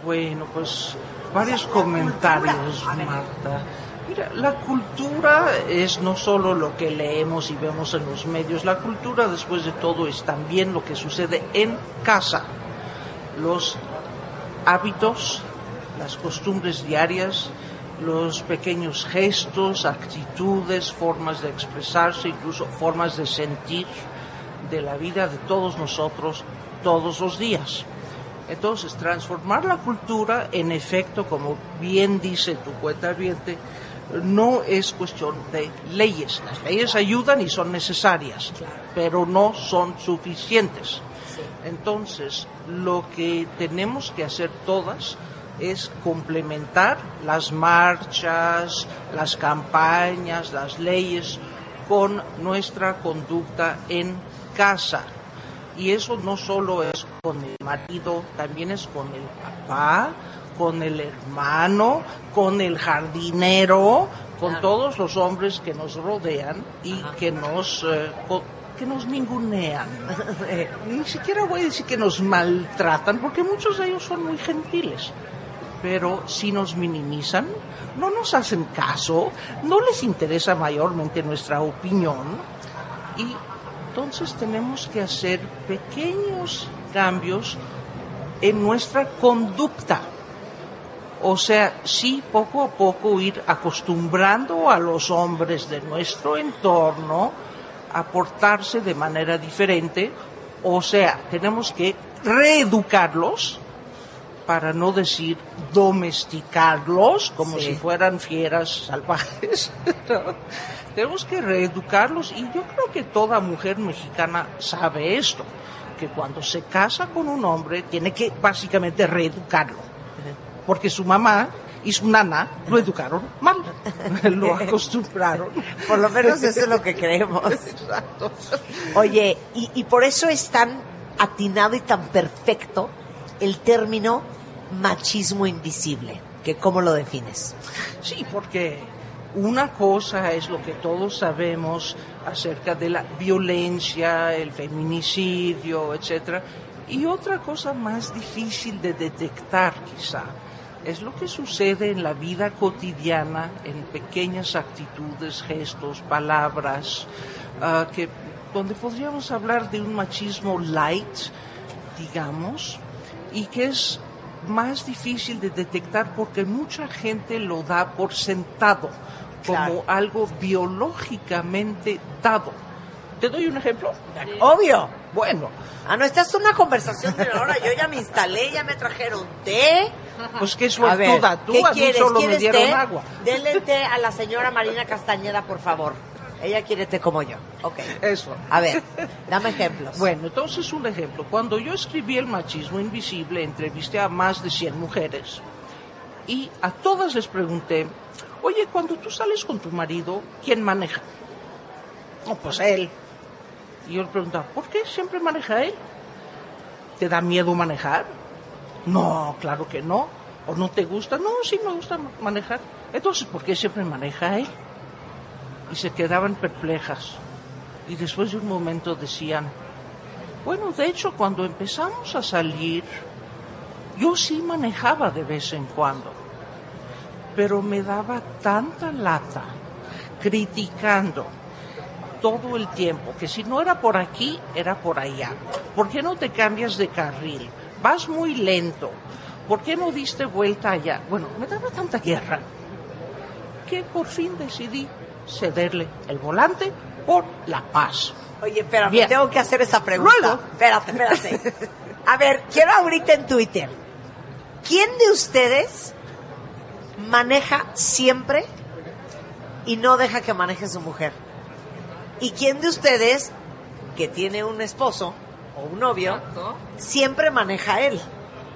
Bueno, pues varios comentarios, Marta. Mira, la cultura es no solo lo que leemos y vemos en los medios, la cultura después de todo es también lo que sucede en casa. Los hábitos, las costumbres diarias, los pequeños gestos, actitudes, formas de expresarse, incluso formas de sentir de la vida de todos nosotros todos los días. Entonces, transformar la cultura, en efecto, como bien dice tu cuenta no es cuestión de leyes. Las leyes ayudan y son necesarias, pero no son suficientes. Entonces, lo que tenemos que hacer todas es complementar las marchas, las campañas, las leyes con nuestra conducta en casa. Y eso no solo es con el marido, también es con el papá, con el hermano, con el jardinero, con todos los hombres que nos rodean y que nos eh, que nos ningunean. Ni siquiera voy a decir que nos maltratan, porque muchos de ellos son muy gentiles. Pero si nos minimizan, no nos hacen caso, no les interesa mayormente nuestra opinión y entonces tenemos que hacer pequeños cambios en nuestra conducta. O sea, sí, poco a poco ir acostumbrando a los hombres de nuestro entorno a portarse de manera diferente. O sea, tenemos que reeducarlos, para no decir domesticarlos, como Sí. si fueran fieras salvajes. ¿no? Tenemos que reeducarlos y yo creo que toda mujer mexicana sabe esto, que cuando se casa con un hombre tiene que básicamente reeducarlo, porque su mamá y su nana lo educaron mal, lo acostumbraron. Por lo menos eso es lo que creemos. Exacto. Oye, y, y por eso es tan atinado y tan perfecto el término machismo invisible, que cómo lo defines. Sí, porque una cosa es lo que todos sabemos acerca de la violencia, el feminicidio, etcétera, y otra cosa más difícil de detectar, quizá, es lo que sucede en la vida cotidiana, en pequeñas actitudes, gestos, palabras, ah, que donde podríamos hablar de un machismo light, digamos, y que es más difícil de detectar porque mucha gente lo da por sentado como algo biológicamente dado. ¿Te doy un ejemplo? Obvio. Bueno, Ah, no, esta es una conversación de ahora. Yo ya me instalé, ya me trajeron té. pues qué suertuda tú, ¿qué a quieres? solo me ¿Quieres dieron té? agua. Denle té a la señora Marina Castañeda, por favor. Ella quiere té como yo. Ok. Eso. A ver, dame ejemplos. Bueno, entonces un ejemplo. Cuando yo escribí El machismo invisible, entrevisté a más de 100 mujeres y a todas les pregunté, oye, cuando tú sales con tu marido, ¿quién maneja? No, pues él. Y yo le preguntaba, ¿por qué siempre maneja él? ¿Te da miedo manejar? No, claro que no. ¿O no te gusta? No, sí me gusta ma- manejar. Entonces, ¿por qué siempre maneja él? Y se quedaban perplejas. Y después de un momento decían, bueno, de hecho, cuando empezamos a salir, yo sí manejaba de vez en cuando, pero me daba tanta lata criticando todo el tiempo que si no era por aquí, era por allá. ¿Por qué no te cambias de carril? Vas muy lento. ¿Por qué no diste vuelta allá? Bueno, me daba tanta guerra que por fin decidí cederle el volante por la paz. Oye, espérame, Bien. tengo que hacer esa pregunta. Luego. Espérate, espérate. A ver, quiero ahorita en Twitter. ¿Quién de ustedes maneja siempre y no deja que maneje su mujer? ¿Y quién de ustedes que tiene un esposo o un novio Exacto. siempre maneja él?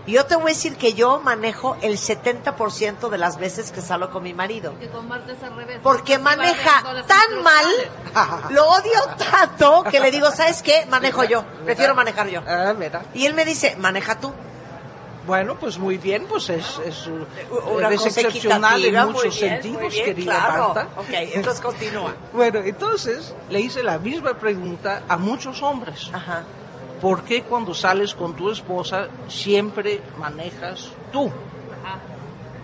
Y yo te voy a decir que yo manejo el 70% de las veces que salgo con mi marido. Que con Marta es al revés. Porque maneja tan mal, lo odio tanto que le digo, ¿sabes qué? Manejo yo, prefiero manejar yo. Ah, mira. Y él me dice, maneja tú. Bueno, pues muy bien, pues es, es, Una eres cosa excepcional en muchos bien, sentidos, bien, querida claro. Marta. Ok, entonces continúa. Bueno, entonces le hice la misma pregunta a muchos hombres. Ajá. ¿Por qué cuando sales con tu esposa siempre manejas tú? Ajá.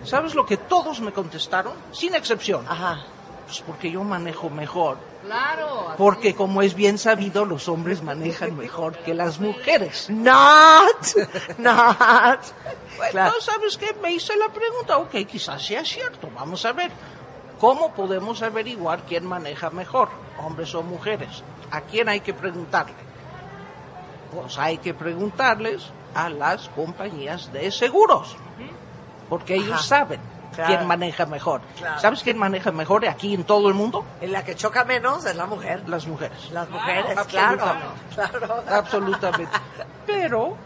¿Sabes lo que todos me contestaron? Sin excepción. Ajá. Pues porque yo manejo mejor. Claro. Porque como es bien sabido, los hombres manejan mejor que las mujeres. Not, not. Bueno, Claro. ¿sabes qué? Me hice la pregunta, ok, quizás sea cierto, vamos a ver. ¿Cómo podemos averiguar quién maneja mejor, hombres o mujeres? ¿A quién hay que preguntarle? Pues hay que preguntarles a las compañías de seguros, porque ellos Ajá. saben Claro. quién maneja mejor. Claro. ¿Sabes quién maneja mejor aquí en todo el mundo? En la que choca menos es la mujer. Las mujeres. Las mujeres, claro. absolutamente. Claro. Absolutamente. Pero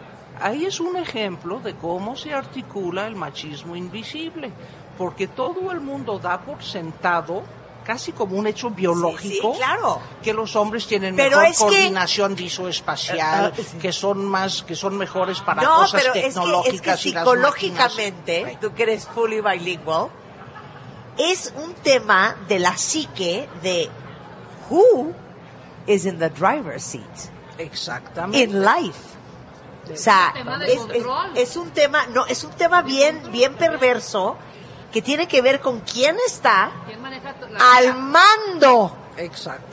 ahí es un ejemplo de cómo se articula el machismo invisible, porque todo el mundo da por sentado, casi como un hecho biológico, Sí, claro. que los hombres tienen Pero mejor es que- coordinación visoespacial, Eh, eh, sí. que son más, que son mejores para No, cosas pero es que, es que tecnológicas y las psicológicamente, máquinas. tú que eres fully bilingual, es un tema de la psique de who is in the driver's seat Exactamente. in life. O sea, es, es- es un tema, no, es un tema bien, bien perverso que tiene que ver con quién está ¿Quién maneja to- la al mando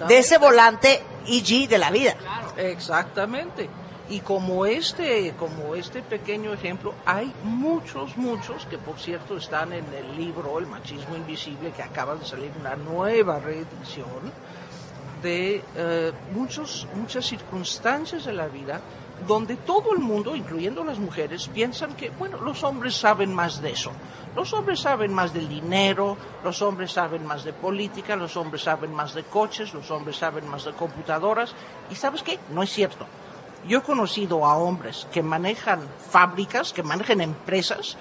de ese volante EG de la vida. Exactamente. Y como este, como este pequeño ejemplo, hay muchos, muchos que por cierto están en el libro El machismo invisible que acaba de salir una nueva reedición de eh, muchos, muchas circunstancias de la vida donde todo el mundo, incluyendo las mujeres, piensan que, bueno, los hombres saben más de eso. Los hombres saben más del dinero, los hombres saben más de política, los hombres saben más de coches, los hombres saben más de computadoras. ¿Y sabes qué? No es cierto. Yo he conocido a hombres que manejan fábricas, que manejan empresas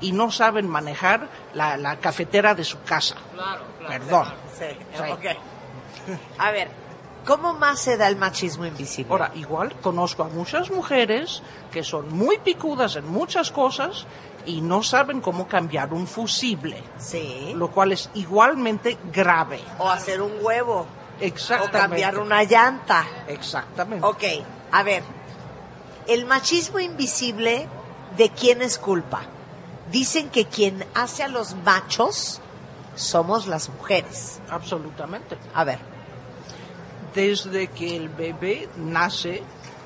y no saben manejar la, la cafetera de su casa. Claro, claro. Perdón. Sí. A ver, ¿cómo más se da el machismo invisible? Ahora, igual conozco a muchas mujeres que son muy picudas en muchas cosas y no saben cómo cambiar un fusible, Sí. lo cual es igualmente grave. O hacer un huevo. O Exactamente. cambiar una llanta. Exactamente. Ok, a ver. El machismo invisible, ¿de quién es culpa? Dicen que quien hace a los machos somos las mujeres. Absolutamente. A ver. Desde que el bebé nace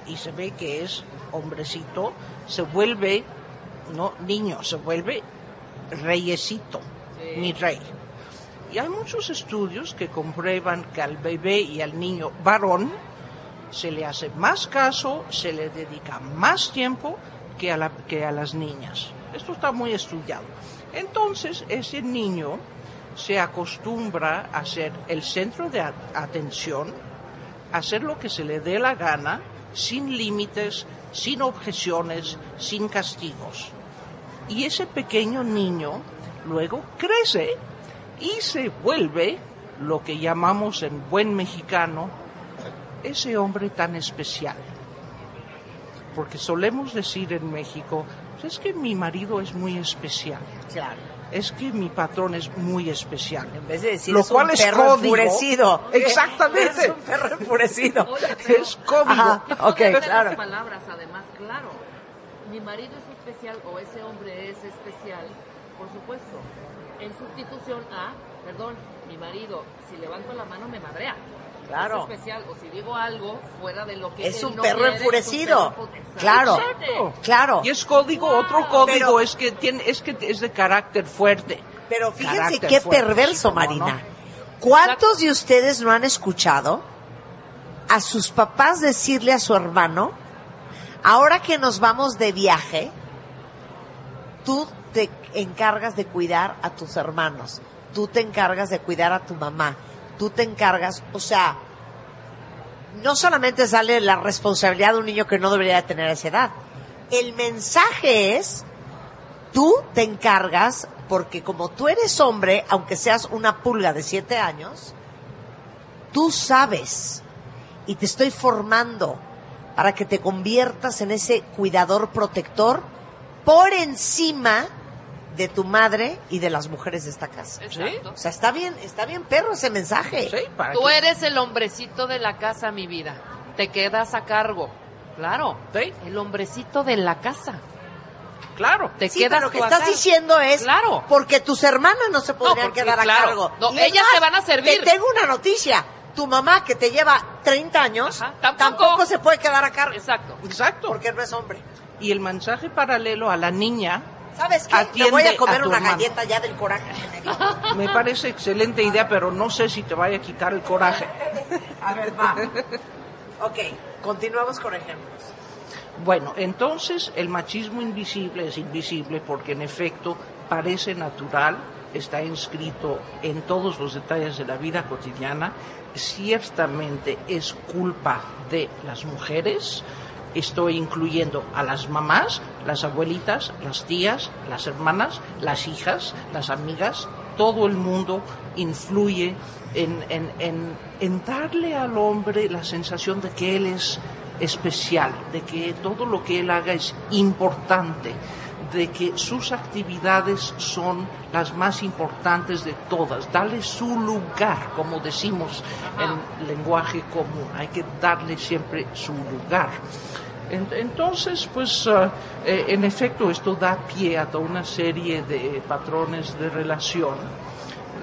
y se ve que es hombrecito, se vuelve, no niño, se vuelve reyesito, mi rey. Y hay muchos estudios que comprueban que al bebé y al niño varón se le hace más caso, se le dedica más tiempo que a, la- que a las niñas. Esto está muy estudiado. Entonces, ese niño se acostumbra a ser el centro de atención, hacer lo que se le dé la gana, sin límites, sin objeciones, sin castigos. Y ese pequeño niño luego crece y se vuelve lo que llamamos en buen mexicano ese hombre tan especial. Porque solemos decir en México, "Pues es que mi marido es muy especial, Claro. Es que mi patrón es muy especial. En vez de decir Lo es cual un es perro código. enfurecido. Exactamente. Es un perro enfurecido. Oye, pero- Es código. Ajá, ok, claro. las palabras, además, claro. Mi marido es especial o ese hombre es especial, por supuesto. En sustitución a, perdón, mi marido, si levanto la mano me madrea. Claro. Es especial. O si digo algo fuera de lo que Es un no perro quiere, enfurecido. es un perro enfu- Claro. Claro. Y es código, otro código Pero- es que tiene, es que es de carácter fuerte. Pero fíjense Carácter qué fuerte, perverso, ¿cómo Marina. no? ¿Cuántos de ustedes no han escuchado a sus papás decirle a su hermano, ahora que nos vamos de viaje, tú te encargas de cuidar a tus hermanos, tú te encargas de cuidar a tu mamá, tú te encargas, o sea, no solamente sale la responsabilidad de un niño que no debería de tener esa edad, el mensaje es, tú te encargas, porque como tú eres hombre, aunque seas una pulga de siete años, tú sabes. Y te estoy formando para que te conviertas en ese cuidador protector por encima de tu madre y de las mujeres de esta casa. Exacto. O sea, está bien, está bien perro ese mensaje. Sí, para Tú eres el hombrecito de la casa, mi vida. Te quedas a cargo. Claro. Sí. El hombrecito de la casa. Claro. Te Sí, quedas pero lo que estás cargo. diciendo es Claro. porque tus hermanas no se podrían porque, quedar a claro, cargo. no, Y ellas te van a servir. Te tengo una noticia. Tu mamá que te lleva 30 años Ajá, tampoco. se puede quedar a cargo Exacto. Exacto. porque no es hombre. Y el mensaje paralelo a la niña ¿Sabes qué? Atiende voy a comer a una hermano. galleta ya del coraje. que me dio. me parece excelente idea, pero no sé si te vaya a quitar el coraje. A ver, va. Ok, continuamos con ejemplos. Bueno, entonces el machismo invisible es invisible porque en efecto parece natural, está inscrito en todos los detalles de la vida cotidiana, ciertamente es culpa de las mujeres, estoy incluyendo a las mamás, las abuelitas, las tías, las hermanas, las hijas, las amigas, todo el mundo influye en, en- en- en darle al hombre la sensación de que él es especial, de que todo lo que él haga es importante, de que sus actividades son las más importantes de todas, darle su lugar, como decimos en lenguaje común, hay que darle siempre su lugar. En- Entonces, pues, eh, en efecto, esto da pie a toda una serie de patrones de relación,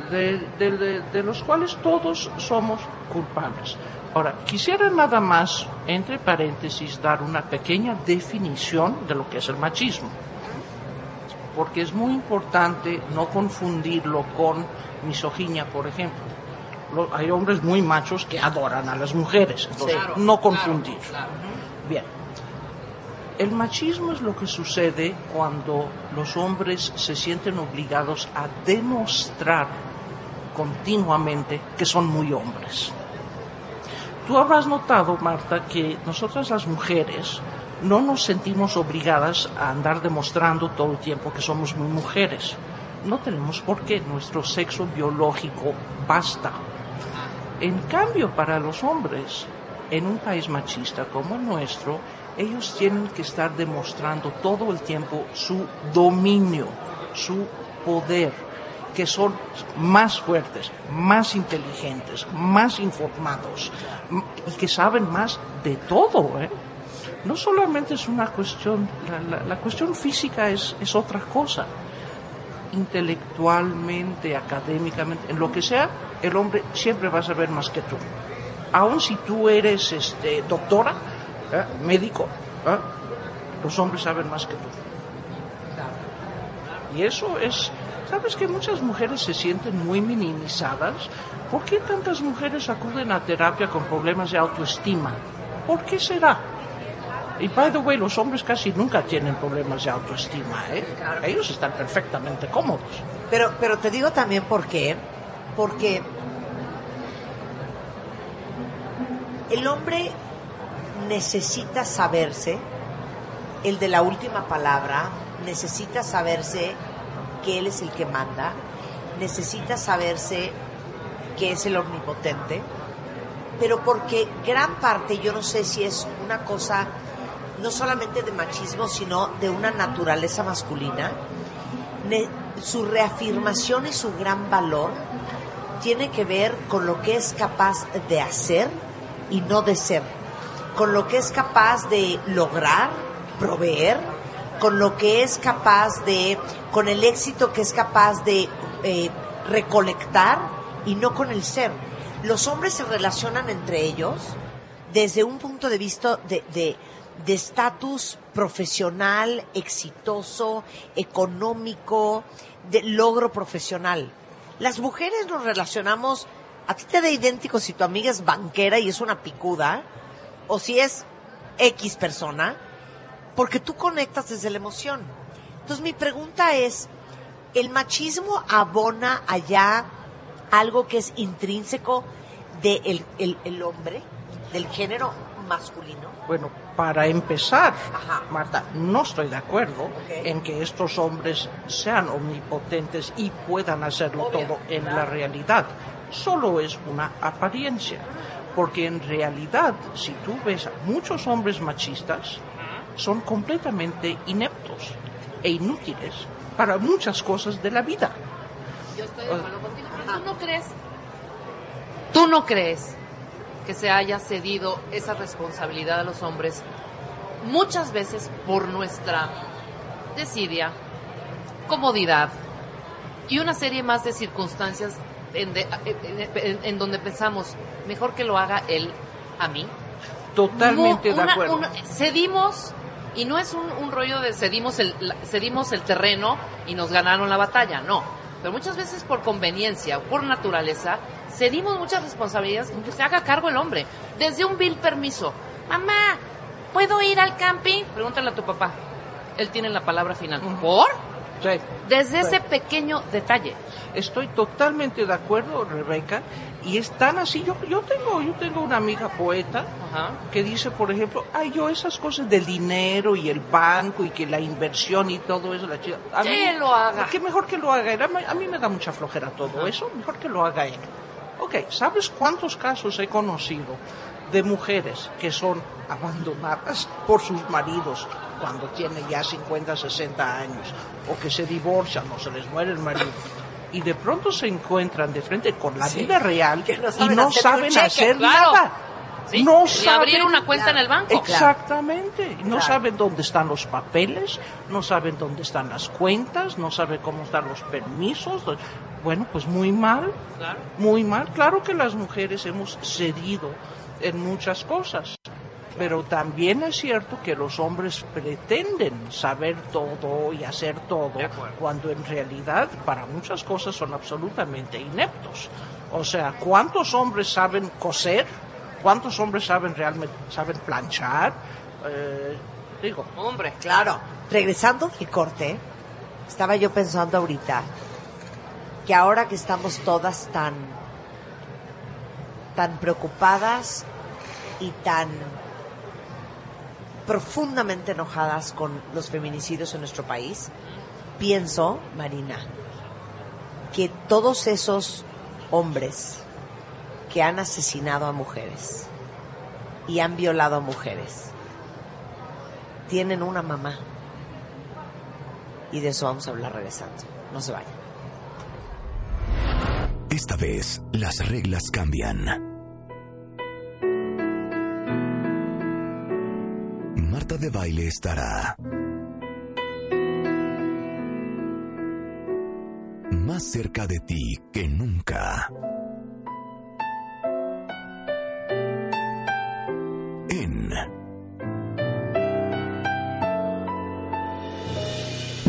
de, de- de- de los cuales todos somos culpables. Ahora, quisiera nada más, entre paréntesis, dar una pequeña definición de lo que es el machismo, porque es muy importante no confundirlo con misoginia, por ejemplo. Lo- hay hombres muy machos que adoran a las mujeres, entonces Claro, no claro, confundir. claro. Bien. El machismo es lo que sucede cuando los hombres se sienten obligados a demostrar continuamente que son muy hombres. Tú habrás notado, Marta, que nosotras las mujeres no nos sentimos obligadas a andar demostrando todo el tiempo que somos muy mujeres. No tenemos por qué, nuestro sexo biológico basta. En cambio, para los hombres, en un país machista como el nuestro, ellos tienen que estar demostrando todo el tiempo su dominio, su poder, que son más fuertes, más inteligentes, más informados y que saben más de todo. ¿eh? No solamente es una cuestión, la, cuestión física es, es otra cosa intelectualmente, académicamente, en lo que sea, el hombre siempre va a saber más que tú. Aun si tú eres este, doctora, ¿eh? médico, ¿eh? los hombres saben más que tú. Y eso es, sabes que muchas mujeres se sienten muy minimizadas. ¿Por qué tantas mujeres acuden a terapia con problemas de autoestima? ¿Por qué será? Y by the way, los hombres casi nunca tienen problemas de autoestima, ¿eh? Ellos están perfectamente cómodos. Pero, pero te digo también por qué. Porque el hombre necesita saberse, el de la última palabra, necesita saberse que él es el que manda, necesita saberse que es el omnipotente, pero porque gran parte, yo no sé si es una cosa no solamente de machismo, sino de una naturaleza masculina, su reafirmación y su gran valor tiene que ver con lo que es capaz de hacer y no de ser, con lo que es capaz de lograr, proveer, con lo que es capaz de, con el éxito que es capaz de eh, recolectar y no con el ser. Los hombres se relacionan entre ellos desde un punto de vista de- de estatus profesional, exitoso, económico, de logro profesional. Las mujeres nos relacionamos a ti te da idéntico si tu amiga es banquera y es una picuda, o si es X persona, porque tú conectas desde la emoción. Entonces mi pregunta es, ¿el machismo abona allá algo que es intrínseco del el, el hombre, del género masculino? Bueno, para empezar, Ajá. Marta, no estoy de acuerdo en que estos hombres sean omnipotentes y puedan hacerlo Obvio, todo en claro. la realidad. Solo es una apariencia. Porque en realidad, si tú ves a muchos hombres machistas, son completamente ineptos e inútiles para muchas cosas de la vida. Yo estoy de acuerdo contigo, pero tú no crees, tú no crees que se haya cedido esa responsabilidad a los hombres muchas veces por nuestra desidia, comodidad y una serie más de circunstancias en, de- en- en- en donde pensamos, mejor que lo haga él a mí. Totalmente de acuerdo. una- cedimos y no es un, un rollo de cedimos el, cedimos el terreno y nos ganaron la batalla, no. Pero muchas veces por conveniencia o por naturaleza cedimos muchas responsabilidades que se haga cargo el hombre. Desde un vil permiso. Mamá, ¿puedo ir al camping? Pregúntale a tu papá. Él tiene la palabra final. ¿Por? Sí. Desde Sí. ese pequeño detalle. Estoy totalmente de acuerdo, Rebeca, y es tan así. Yo, yo tengo, yo tengo una amiga poeta Ajá. que dice, por ejemplo, ay, yo esas cosas del dinero y el banco y que la inversión y todo eso, la chica. a mí- Que lo haga. Que mejor que lo haga él. A mí, a mí me da mucha flojera todo eso, mejor que lo haga él. Ok, ¿sabes cuántos casos he conocido de mujeres que son abandonadas por sus maridos cuando tienen ya 50, 60 años o que se divorcian o se les muere el marido? Y de pronto se encuentran de frente con la vida real no y saben no hacer saben cheque, hacer claro. No Ni abrir una cuenta en el banco. Exactamente. No Claro. saben dónde están los papeles, no saben dónde están las cuentas, no saben cómo están los permisos. Bueno, pues muy mal, Claro. muy mal. Claro que las mujeres hemos cedido en muchas cosas, pero también es cierto que los hombres pretenden saber todo y hacer todo, cuando en realidad para muchas cosas son absolutamente ineptos. O sea, ¿cuántos hombres saben coser? ¿Cuántos hombres saben realmente saben planchar? Eh, digo, Hombre. Claro. Regresando del corte, estaba yo pensando ahorita que ahora que estamos todas tan tan preocupadas y tan profundamente enojadas con los feminicidios en nuestro país, pienso, Marina, que todos esos hombres que han asesinado a mujeres y han violado a mujeres tienen una mamá. Y de eso vamos a hablar regresando. No se vayan. Esta vez las reglas cambian. Marta de baile estará más cerca de ti que nunca.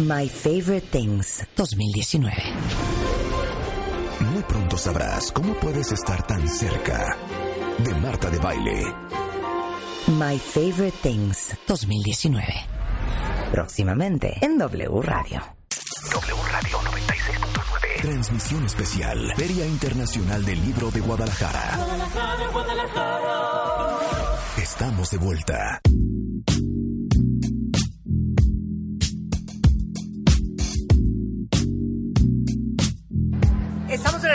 My Favorite Things 2019. muy pronto sabrás cómo puedes estar tan cerca de Marta de baile. My Favorite Things 2019. Próximamente en W Radio. W Radio 96.9. Transmisión especial. Feria Internacional del Libro de Guadalajara. Estamos de vuelta.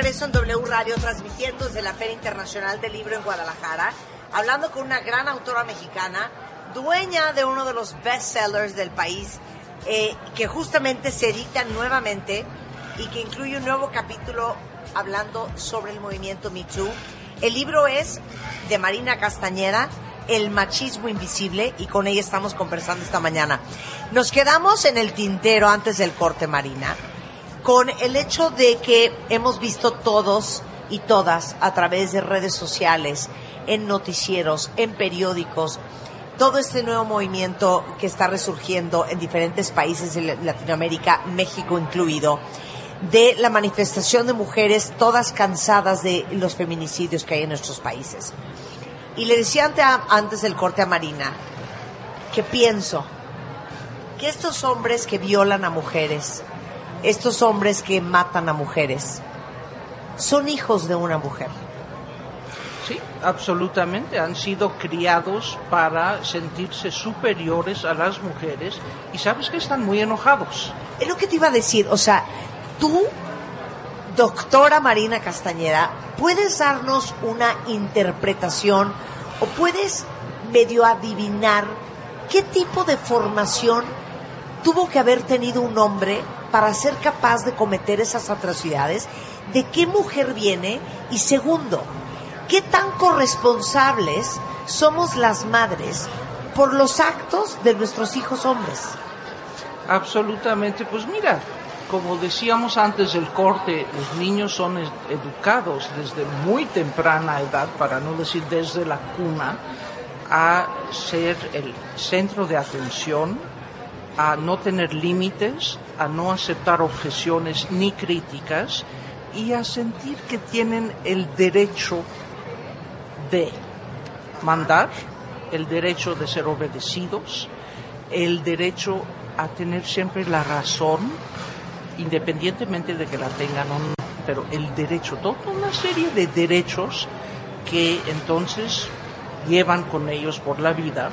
Regreso en W Radio transmitiendo desde la Feria Internacional del Libro en Guadalajara, hablando con una gran autora mexicana, dueña de uno de los bestsellers del país, eh, que justamente se edita nuevamente y que incluye un nuevo capítulo hablando sobre el movimiento Me Too. El libro es de Marina Castañeda, El machismo invisible, y con ella estamos conversando esta mañana. Nos quedamos en el tintero antes del corte, Marina con el hecho de que hemos visto todos y todas a través de redes sociales, en noticieros, en periódicos, todo este nuevo movimiento que está resurgiendo en diferentes países de Latinoamérica, México incluido, de la manifestación de mujeres todas cansadas de los feminicidios que hay en nuestros países. Y le decía ante- antes del corte a Marina que pienso que estos hombres que violan a mujeres, estos hombres que matan a mujeres, son hijos de una mujer. Sí, absolutamente. Han sido criados para sentirse superiores a las mujeres y sabes que están muy enojados. Es lo que te iba a decir, o sea, tú, doctora Marina Castañeda, ¿puedes darnos una interpretación o puedes medio adivinar qué tipo de formación tuvo que haber tenido un hombre para ser capaz de cometer esas atrocidades? ¿De qué mujer viene? Y segundo, ¿qué tan corresponsables somos las madres por los actos de nuestros hijos hombres? Absolutamente. Pues mira, como decíamos antes del corte, los niños son educados desde muy temprana edad, para no decir desde la cuna, a ser el centro de atención, a no tener límites, a no aceptar objeciones ni críticas y a sentir que tienen el derecho de mandar, el derecho de ser obedecidos, el derecho a tener siempre la razón, independientemente de que la tengan o no, pero el derecho, toda una serie de derechos que entonces llevan con ellos por la vida.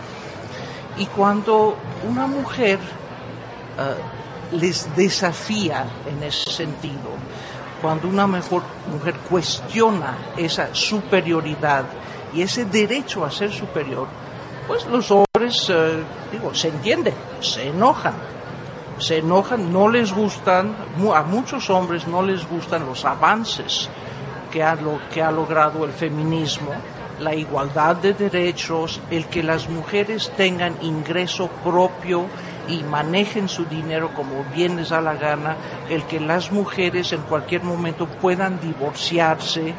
Y cuando una mujer eh, les desafía en ese sentido, cuando una mejor mujer cuestiona esa superioridad y ese derecho a ser superior, pues los hombres, eh, digo, se entiende, se enojan, se enojan, no les gustan, a muchos hombres no les gustan los avances que ha, que ha logrado el feminismo, la igualdad de derechos, el que las mujeres tengan ingreso propio y manejen su dinero como bien les da la gana, el que las mujeres en cualquier momento puedan divorciarse,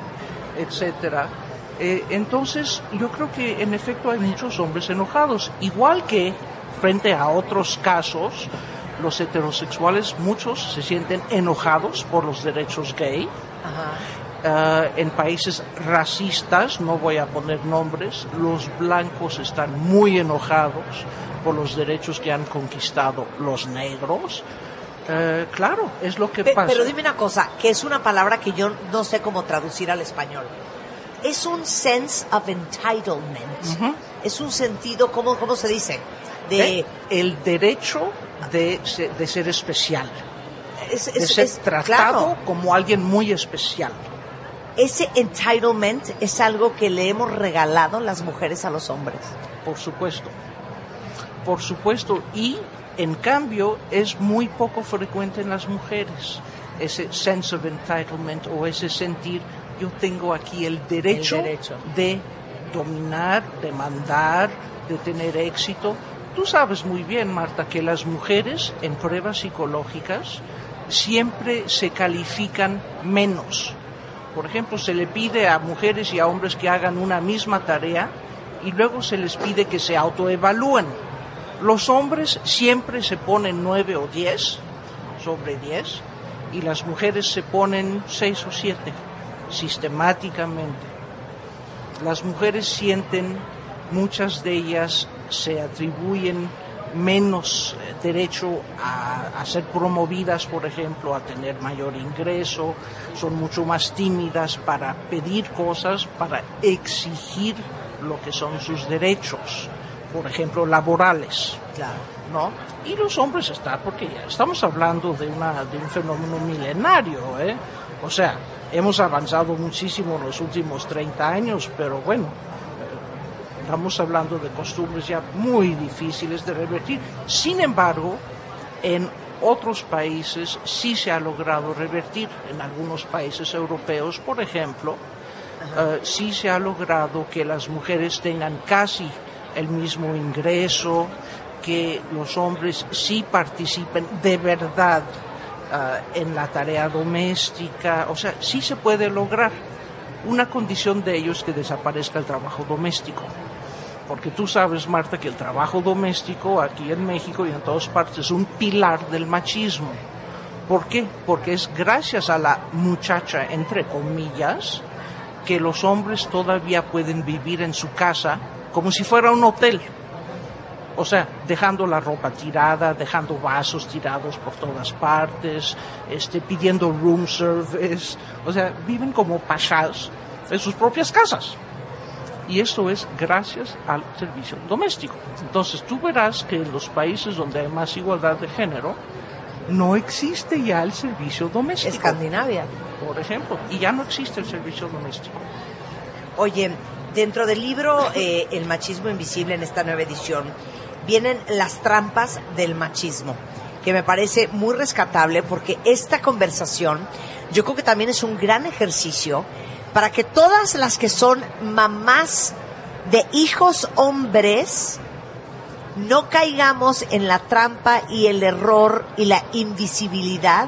etcétera. Eh, entonces, yo creo que en efecto hay muchos hombres enojados, igual que frente a otros casos, los heterosexuales, muchos se sienten enojados por los derechos gay. Ah, en países racistas, no voy a poner nombres, los blancos están muy enojados por los derechos que han conquistado los negros. Eh, claro, es lo que Pe- pasa. Pero dime una cosa, que es una palabra que yo no sé cómo traducir al español. Es un sense of entitlement. Es un sentido, ¿cómo, cómo se dice? De, Eh, el derecho de, de ser especial, es, de ser es- tratado claro, como alguien muy especial. Ese entitlement es algo que le hemos regalado las mujeres a los hombres. Por supuesto. Por supuesto. Y en cambio es muy poco frecuente en las mujeres ese sense of entitlement o ese sentir yo tengo aquí el derecho, El derecho. de dominar, de mandar, de tener éxito. Tú sabes muy bien, Marta, que las mujeres en pruebas psicológicas siempre se califican menos. Por ejemplo, se le pide a mujeres y a hombres que hagan una misma tarea y luego se les pide que se autoevalúen. Los hombres siempre se ponen 9 o 10 sobre 10 y las mujeres se ponen 6 o 7 sistemáticamente. Las mujeres sienten, muchas de ellas se atribuyen menos eh, derecho a, a ser promovidas, por ejemplo, a tener mayor ingreso, son mucho más tímidas para pedir cosas, para exigir lo que son sus derechos, por ejemplo, laborales. Claro. ¿no? Y los hombres están, porque ya estamos hablando de, una, de un fenómeno milenario, ¿eh? O sea, hemos avanzado muchísimo en los últimos 30 años, pero bueno, estamos hablando de costumbres ya muy difíciles de revertir. Sin embargo, en otros países sí se ha logrado revertir. En algunos países europeos, por ejemplo, eh, sí se ha logrado que las mujeres tengan casi el mismo ingreso, que los hombres sí participen de verdad ah, en la tarea doméstica, o sea, sí se puede lograr. Una condición de ello es que desaparezca el trabajo doméstico. Porque tú sabes, Marta, que el trabajo doméstico aquí en México y en todas partes es un pilar del machismo. ¿Por qué? Porque es gracias a la muchacha, entre comillas, que los hombres todavía pueden vivir en su casa como si fuera un hotel. O sea, dejando la ropa tirada, dejando vasos tirados por todas partes, este, pidiendo room service. O sea, viven como pashas en sus propias casas. Y esto es gracias al servicio doméstico. Entonces tú verás que en los países donde hay más igualdad de género, no existe ya el servicio doméstico. Escandinavia. Por ejemplo, y ya no existe el servicio doméstico. Oye, dentro del libro eh, El machismo invisible en esta nueva edición vienen las trampas del machismo, que me parece muy rescatable porque esta conversación yo creo que también es un gran ejercicio para que todas las que son mamás de hijos hombres no caigamos en la trampa y el error y la invisibilidad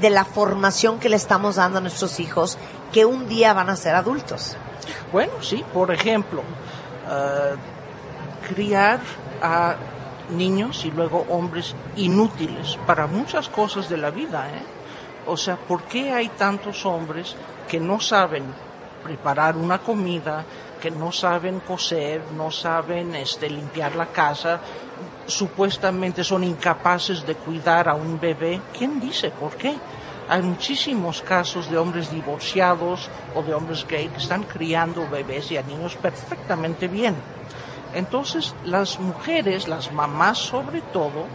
de la formación que le estamos dando a nuestros hijos que un día van a ser adultos. Bueno, sí, por ejemplo, eh, criar a niños y luego hombres inútiles para muchas cosas de la vida. ¿eh? O sea, ¿por qué hay tantos hombres que no saben preparar una comida, que no saben coser, no saben este, limpiar la casa, supuestamente son incapaces de cuidar a un bebé? ¿Quién dice por qué? Hay muchísimos casos de hombres divorciados o de hombres gay que están criando bebés y a niños perfectamente bien. Entonces, las mujeres, las mamás sobre todo,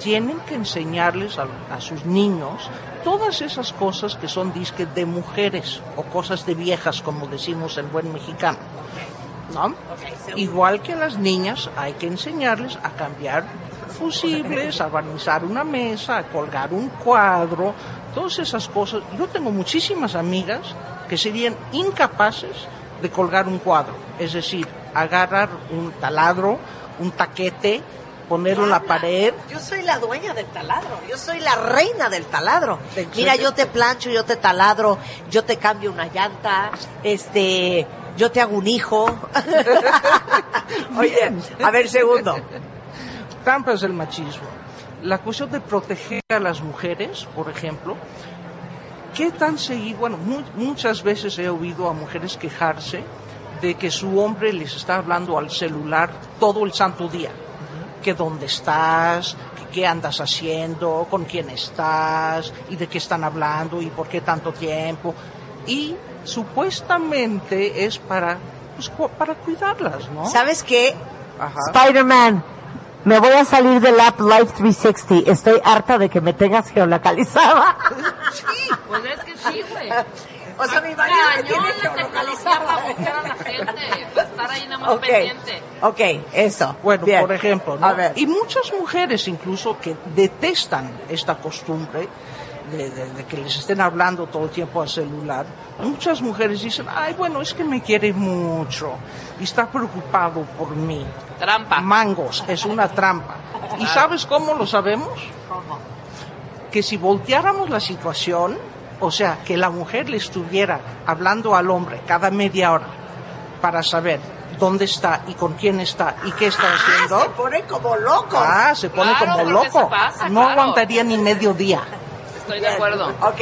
tienen que enseñarles a, a sus niños todas esas cosas que son disque de mujeres o cosas de viejas, como decimos en buen mexicano. ¿no? Igual que a las niñas hay que enseñarles a cambiar fusibles, a barnizar una mesa, a colgar un cuadro, todas esas cosas. Yo tengo muchísimas amigas que serían incapaces de colgar un cuadro, es decir, agarrar un taladro, un taquete, ponerlo en la pared. Yo soy la dueña del taladro, yo soy la reina del taladro. Mira, yo te plancho, yo te taladro, yo te cambio una llanta, este, yo te hago un hijo. Oye, a ver, segundo. Trampas del machismo. La cuestión de proteger a las mujeres, por ejemplo, ¿qué tan seguido? Bueno, mu- muchas veces he oído a mujeres quejarse de que su hombre les está hablando al celular todo el santo día. Que dónde estás, que qué andas haciendo, con quién estás, y de qué están hablando, y por qué tanto tiempo. Y supuestamente es para, pues, para cuidarlas, ¿no? ¿Sabes qué? Spider-Man, me voy a salir del app Life 360. Estoy harta de que me tengas geolocalizada. Pues es que sí, güey. O sea, mi marido me tiene tecnología para buscar a la gente, para estar ahí nada más Ok, pendiente. ok, eso. Bueno, Bien. por ejemplo, ¿no? A ver. Y muchas mujeres incluso que detestan esta costumbre de, de- de que les estén hablando todo el tiempo al celular. Muchas mujeres dicen, ay, bueno, es que me quiere mucho y está preocupado por mí. Trampa. Mangos, es una trampa. ¿Y sabes cómo lo sabemos? Que si volteáramos la situación, o sea, que la mujer le estuviera hablando al hombre cada media hora para saber dónde está y con quién está y qué está haciendo. Ah, se pone como loco. Ah, se pone Claro, como loco. pasa, no claro. aguantaría ni medio día. Estoy de acuerdo. Ok,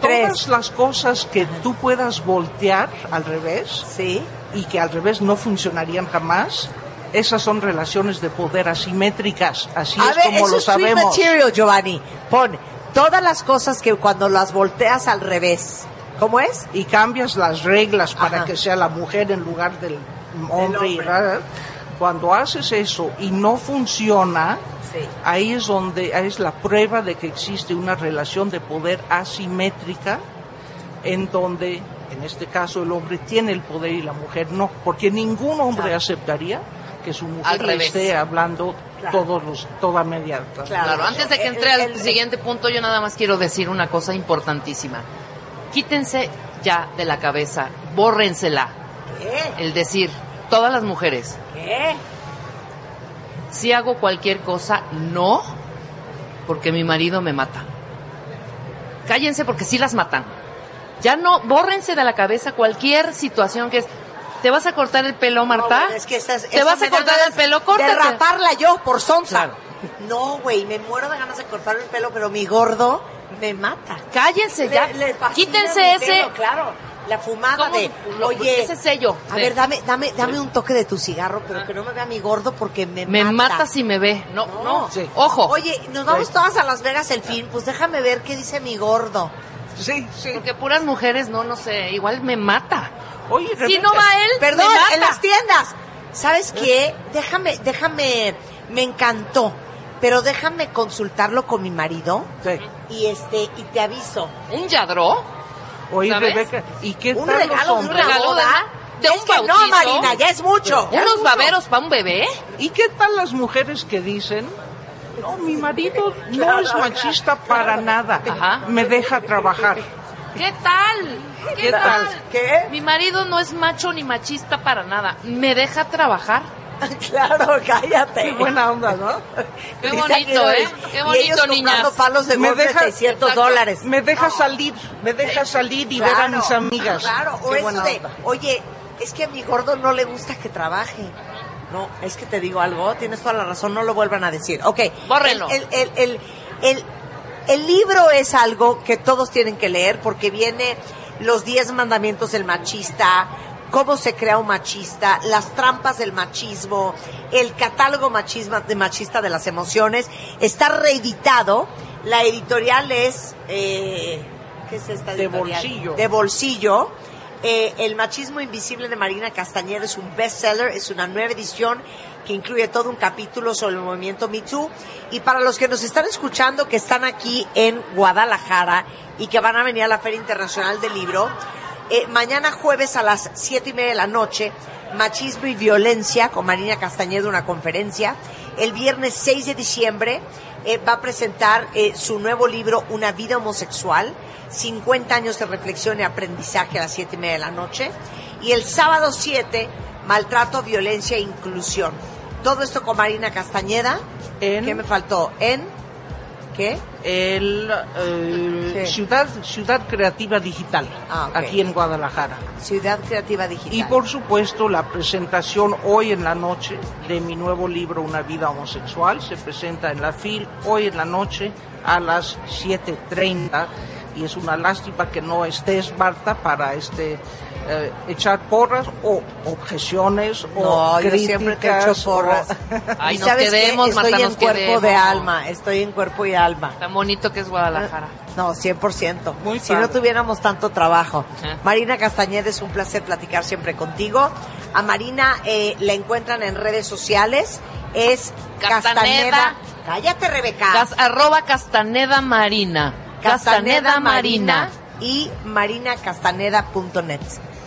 tres. Todas las cosas que tú puedas voltear al revés Sí. y que al revés no funcionarían jamás, esas son relaciones de poder asimétricas. Así a es ver, como eso lo es sabemos. material, Giovanni. Pon todas las cosas que cuando las volteas al revés. ¿Cómo es? Y cambias las reglas para Ajá. que sea la mujer en lugar del hombre. Cuando haces eso y no funciona, Sí. ahí es donde ahí es la prueba de que existe una relación de poder asimétrica en donde en este caso el hombre tiene el poder y la mujer no porque ningún hombre Claro. aceptaría que su mujer revés. esté hablando Claro. todos los toda media Claro, antes de que El- entre al el- siguiente punto, yo nada más quiero decir una cosa importantísima. Quítense ya de la cabeza, bórrensela, ¿Qué? el decir, todas las mujeres, ¿Qué? si hago cualquier cosa, no, porque mi marido me mata. Cállense porque sí las matan. Ya no, bórrense de la cabeza cualquier situación que es, ¿te vas a cortar el pelo, Marta? No, güey, es que estás- ¿Te vas a cortar el pelo? De Córtate. raparla yo por sonsa. Claro. No, güey, me muero de ganas de cortar el pelo, pero mi gordo me mata. Cállense ya. Le- le fascina Quítense ese. Claro, la fumada ¿Cómo? de, Lo- oye, ese sello. a Sí. ver, dame, dame, dame un toque de tu cigarro, pero que no me vea mi gordo porque me, Me mata. mata si me ve. No, no. Sí. Ojo. Oye, nos vamos todas a Las Vegas el fin, pues déjame ver qué dice mi gordo. Sí, sí. Porque puras mujeres, no, no sé. Igual me mata. Oye, Si Rebeca, no va él, Perdón, me mata. en las tiendas. ¿Sabes qué? Déjame, déjame, me encantó, pero déjame consultarlo con mi marido Sí. y este, y te aviso. ¿Un yadró? Oye, ¿Sabes? Rebeca, ¿y qué Un regalo una regalo de de Es un que no, bautizo. Marina, ya es mucho. ya ¿Unos mucho. baberos para un bebé? ¿Y qué tal las mujeres que dicen, no, mi marido no es machista para nada, Ajá. me deja trabajar? ¿Qué tal? ¿Qué, ¿Qué tal? ¿Qué? Mi marido no es macho ni machista para nada. ¿Me deja trabajar? Claro, cállate. Qué buena onda, ¿no? Qué Dice bonito, aquí, ¿eh? Qué y bonito, ellos comprando niñas. palos de Me de deja- 600 Exacto. dólares. Me deja salir, me deja salir y ver a mis amigas. Claro, o Qué eso de, onda. oye, es que a mi gordo no le gusta que trabaje. No, es que te digo algo, tienes toda la razón, no lo vuelvan a decir. Ok. Bórrenlo. El, el, el, el, el- libro es algo que todos tienen que leer porque viene los 10 mandamientos del machista, cómo se crea un machista, las trampas del machismo, el catálogo machismo, de machista de las emociones. Está reeditado. La editorial es... eh, ¿Qué es esta De bolsillo. De bolsillo. Eh, el machismo invisible de Marina Castañeda es un bestseller, es una nueva edición que incluye todo un capítulo sobre el movimiento Me Too. Y para los que nos están escuchando, que están aquí en Guadalajara y que van a venir a la Feria Internacional del Libro, eh, mañana jueves a las siete y media de la noche, Machismo y Violencia con Marina Castañeda, una conferencia. El viernes 6 de diciembre eh, va a presentar eh, su nuevo libro, Una vida homosexual, 50 años de reflexión y aprendizaje a las siete y media de la noche. Y el sábado 7, Maltrato, Violencia e Inclusión. Todo esto con Marina Castañeda. En- ¿Qué me faltó? ¿En? ¿Qué? El eh, Sí. ciudad, ciudad Creativa Digital, Ah, aquí en Guadalajara. Ciudad Creativa Digital. Y por supuesto la presentación hoy en la noche de mi nuevo libro Una vida homosexual se presenta en la FIL hoy en la noche a las 7.30 y es una lástima que no estés Marta para este eh, echar porras o objeciones No, o yo críticas siempre te echo o- porras. Ay, ¿Y nos sabes qué? quedemos, Estoy Marta, en cuerpo quedemos. de alma, estoy en cuerpo y alma. Tan bonito que es Guadalajara. No, 100%. Muy si no tuviéramos tanto trabajo. Ah. Marina Castañeda, es un placer platicar siempre contigo. A Marina eh, la encuentran en redes sociales. Es Castaneda. Castaneda. Cállate, Rebeca. Cas- arroba Castaneda Marina. Castaneda Marina. y marinacastaneda.net.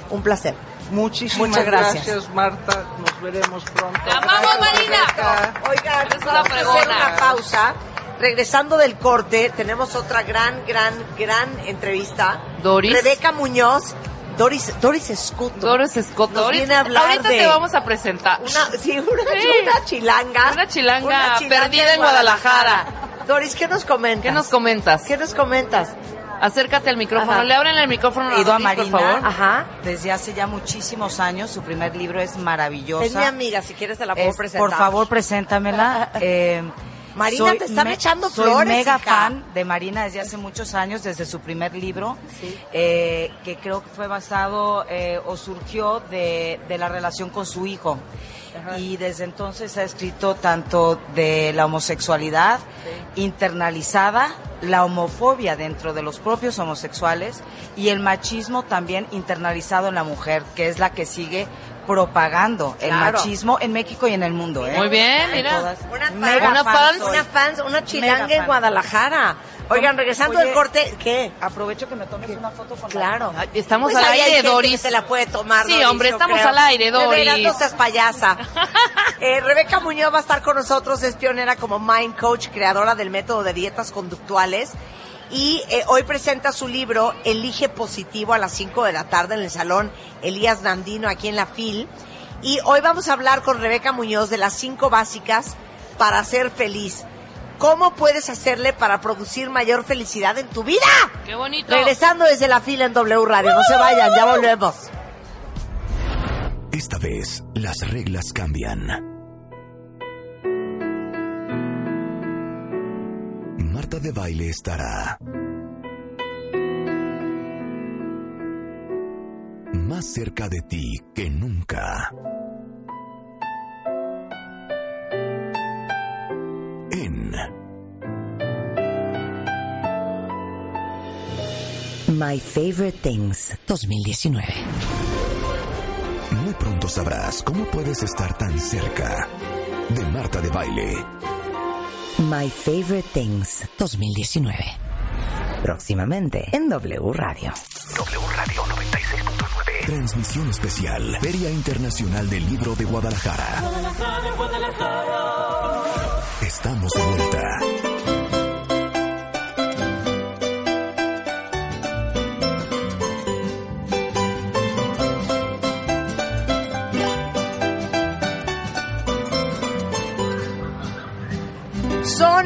Un placer. Muchísimas Muchas gracias. gracias. Marta, nos veremos pronto. ¡Te amamos, Gracias, Marina! Oigan, Es una vamos a hacer una pausa. Regresando del corte, tenemos otra gran, gran, gran entrevista. Doris. Rebeca Muñoz. Doris, Doris Escuto. Doris. Nos Ahorita- viene a hablar ahorita de- te vamos a presentar. Una, sí, una, Sí. una chilanga. Una chilanga perdida en Doris, ¿qué nos comentas? ¿Qué nos comentas? ¿Qué nos comentas? Acércate al micrófono. Ajá. Le abren el micrófono a He ido a Doris, por Marina favor. Ajá. desde hace ya muchísimos años. Su primer libro es maravillosa. Es mi amiga, si quieres te la puedo Es- presentar. por favor, preséntamela. Eh, Marina, te están echando flores, Soy mega hija. fan de Marina desde hace muchos años, desde su primer libro, eh, que creo que fue basado eh, o surgió de, de la relación con su hijo. Y desde entonces ha escrito tanto de la homosexualidad internalizada, la homofobia dentro de los propios homosexuales y el machismo también internalizado en la mujer, que es la que sigue propagando el Claro. machismo en México y en el mundo. ¿eh? Muy bien, En mira. Una fan, Mega Una fans, una chilanga en. Guadalajara. Oigan, regresando Oye, del corte, ¿qué? Aprovecho que me tomes una foto con Claro. Ay, estamos Pues al aire, gente Doris. que se la puede tomar. Sí, Doris, hombre, estamos creo. al aire, Doris. no seas payasa. Eh, Rebeca Muñoz va a estar con nosotros, es pionera como Mind Coach, creadora del método de dietas conductuales. Y eh, hoy presenta su libro Elige Positivo a las 5 de la tarde en el Salón Elías Nandino aquí en la FIL. Y hoy vamos a hablar con Rebeca Muñoz de las cinco básicas para ser feliz. ¿Cómo puedes hacerle para producir mayor felicidad en tu vida? Qué bonito. Regresando desde la fila en W Radio. No se vayan, ya volvemos. Esta vez las reglas cambian. Marta de Baile estará más cerca de ti que nunca. En My Favorite Things 2019. Muy pronto sabrás cómo puedes estar tan cerca de Marta de Baile. My Favorite Things 2019. Próximamente en W Radio. W Radio 96.9. Transmisión especial. Feria Internacional del Libro de Guadalajara. Estamos de vuelta.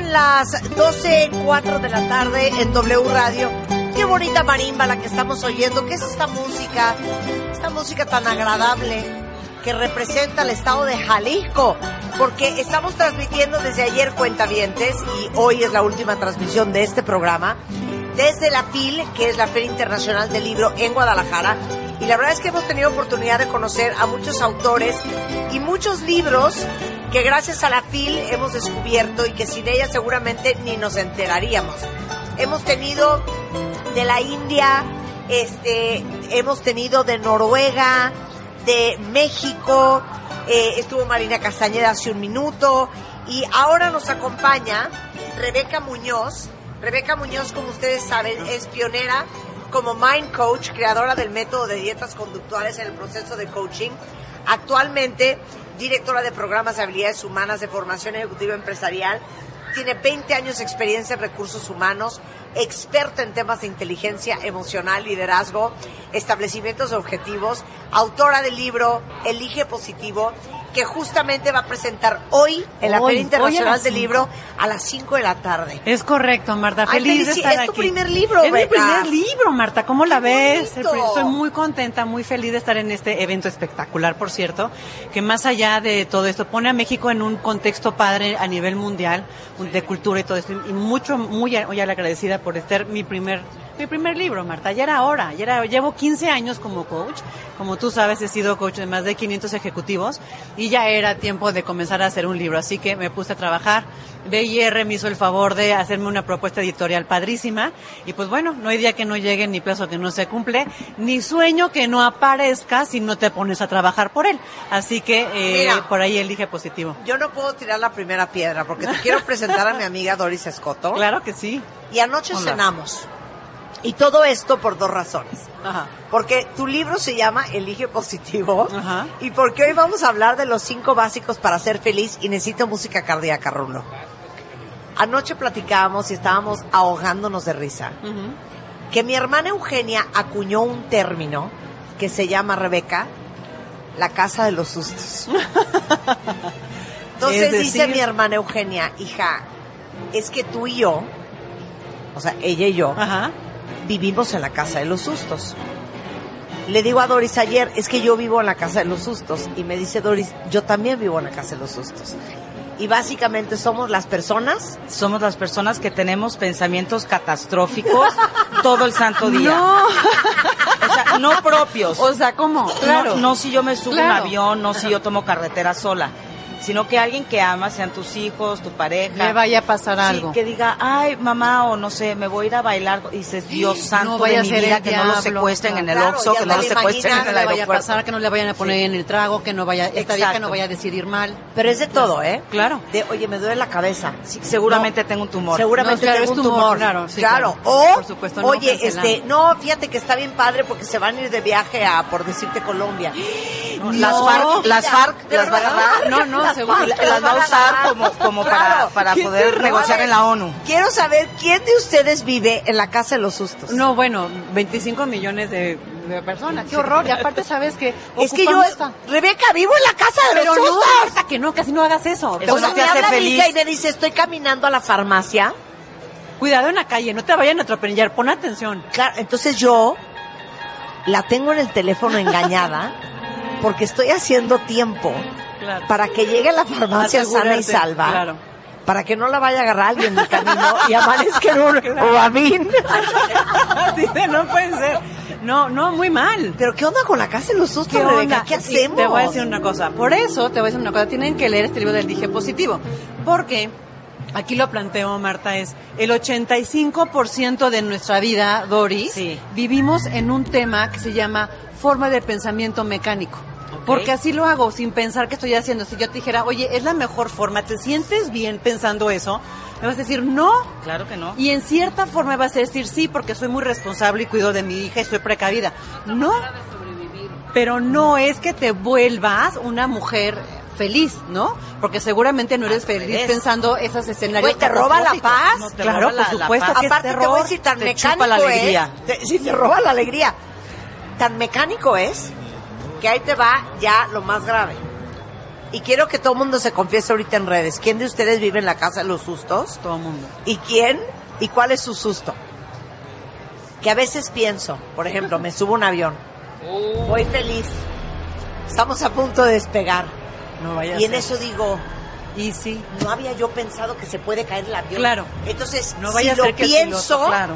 Son las 12.04 de la tarde en W Radio. Qué bonita marimba la que estamos oyendo. ¿Qué es esta música? Esta música tan agradable que representa el estado de Jalisco. Porque estamos transmitiendo desde ayer Cuentavientes y hoy es la última transmisión de este programa. Desde la FIL, que es la Feria Internacional del Libro en Guadalajara. Y la verdad es que hemos tenido oportunidad de conocer a muchos autores y muchos libros que gracias a la FIL hemos descubierto y que sin ella seguramente ni nos enteraríamos. Hemos tenido de la India, este, hemos tenido de Noruega, de México, eh, estuvo Marina Castañeda hace un minuto y ahora nos acompaña Rebeca Muñoz. Rebeca Muñoz, como ustedes saben, es pionera como Mind Coach, creadora del método de dietas conductuales en el proceso de coaching. Actualmente, directora de programas de habilidades humanas de formación ejecutiva empresarial. Tiene 20 años de experiencia en recursos humanos, experta en temas de inteligencia emocional, liderazgo, establecimientos de objetivos, autora del libro Elige Positivo, que justamente va a presentar hoy en la Hoy, Feria Internacional del. Libro a las 5 de la tarde. Es correcto, Marta. Ay, Feliz de estar es tu primer libro, Es mi primer libro, Marta. ¿Cómo la ves? Estoy muy contenta, muy feliz de estar en este evento espectacular, por cierto, que más allá de todo esto pone a México en un contexto padre a nivel mundial un- de cultura y todo esto. Y mucho, muy, muy agradecida por estar mi primer mi primer libro, Marta. Ya era hora. Ya era, llevo 15 años como coach. Como tú sabes, he sido coach de más de 500 ejecutivos y ya era tiempo de comenzar a hacer un libro. Así que me puse a trabajar. BIR me hizo el favor de hacerme una propuesta editorial padrísima. Y pues bueno, no hay día que no llegue, ni plazo que no se cumple, ni sueño que no aparezca si no te pones a trabajar por él. Así que eh, Mira. por ahí elige positivo. Yo no puedo tirar la primera piedra porque te quiero presentar a mi amiga Doris Escoto. Claro que sí. Y anoche Hola. cenamos. Y todo esto por dos razones. Ajá. Porque tu libro se llama Elige Positivo. Ajá. Y porque hoy vamos a hablar de los cinco básicos para ser feliz y necesito música cardíaca, Rulo. Anoche platicábamos y estábamos ahogándonos de risa. Que mi hermana Eugenia acuñó un término que se llama, Rebeca, la casa de los sustos. Entonces Es dice mi hermana Eugenia, hija, es que tú y yo, o sea, ella y yo, Ajá. vivimos en la casa de los sustos. Le digo a Doris ayer, es que yo vivo en la casa de los sustos. Y me dice Doris, yo también vivo en la casa de los sustos. Y básicamente somos las personas. Somos las personas que tenemos pensamientos catastróficos todo el santo día. No. O sea, no propios. O sea, ¿cómo? No, no si yo me subo a un Claro. avión, no si yo tomo carretera sola, sino que alguien que ama, sean tus hijos, tu pareja. Le vaya a pasar Sí, algo. que diga, ay, mamá, o no sé, me voy a ir a bailar. Y dices, Dios santo vaya de a mi ser vida, que no lo diablo. secuestren en el Claro, Oxxo, que no lo secuestren en que el no le vaya a aeropuerto. pasar, que no le vayan a poner en el trago, que no vaya, esta que Exacto. no vaya a decidir mal. Pero es de todo, ¿eh? Claro. De, oye, me duele la cabeza. Sí, seguramente tengo un tumor. Seguramente No, claro, tengo un tumor, tumor. claro, sí, claro. claro. O, Por supuesto, no oye, este, no, fíjate que está bien padre porque se van a ir de viaje a, por decirte, Colombia. Las FARC, las FARC las va a verdad. agarrar. No, no, Las seguro. Las las va a usar como, como para, Claro. para poder terror. negociar en la ONU. Quiero saber quién de ustedes vive en la casa de los sustos. No, bueno, 25 millones de, de personas. Qué horror. Y aparte, ¿sabes que es que yo, Rebeca, vivo en la casa de Pero los no, sustos. hasta que no, casi no hagas eso. Eso O no sea, te me hace feliz. y me dice, estoy caminando a la farmacia. Cuidado en la calle, no te vayan a atropellar, pon atención. Claro, entonces yo la tengo en el teléfono engañada porque estoy haciendo tiempo Claro. para que llegue a la farmacia sana y salva. Claro. para que no la vaya a agarrar alguien en el camino y amanezca en un de, no puede ser. No, no, muy mal. Pero ¿qué onda con la casa de los sustos, ¿Qué Rebeca? onda? ¿Qué Y hacemos? Te voy a decir una cosa. Por eso te voy a decir una cosa. Tienen que leer este libro del Dije Positivo. Porque aquí lo planteo, Marta, es el 85% de nuestra vida, Doris, vivimos en un tema que se llama forma de pensamiento mecánico. Porque así lo hago, sin pensar que estoy haciendo. Si yo te dijera, oye, es la mejor forma, ¿te sientes bien pensando eso? Me vas a decir, no. Claro que no. Y en cierta forma vas a decir, sí, porque soy muy responsable y cuido de mi hija y soy precavida. No. Pero no es que te vuelvas una mujer feliz, ¿no? Porque seguramente no eres feliz pensando esos escenarios. Güey, ¿te roba la paz? No, claro, por supuesto que Aparte te voy a terror, decir, tan te chupa mecánico la alegría. es... te- sí, te roba la alegría. Tan mecánico es que ahí te va ya lo más grave. Y quiero que todo el mundo se confiese ahorita en redes. ¿Quién de ustedes vive en la casa de los sustos? Todo el mundo. ¿Y quién? ¿Y cuál es su susto? Que a veces pienso, por ejemplo, me subo a un avión, voy feliz, estamos a punto de despegar. No vaya a y en ser. eso digo, y sí, no había yo pensado que se puede caer el avión. Claro. Entonces, No vaya si a ser lo que pienso, piloto, claro.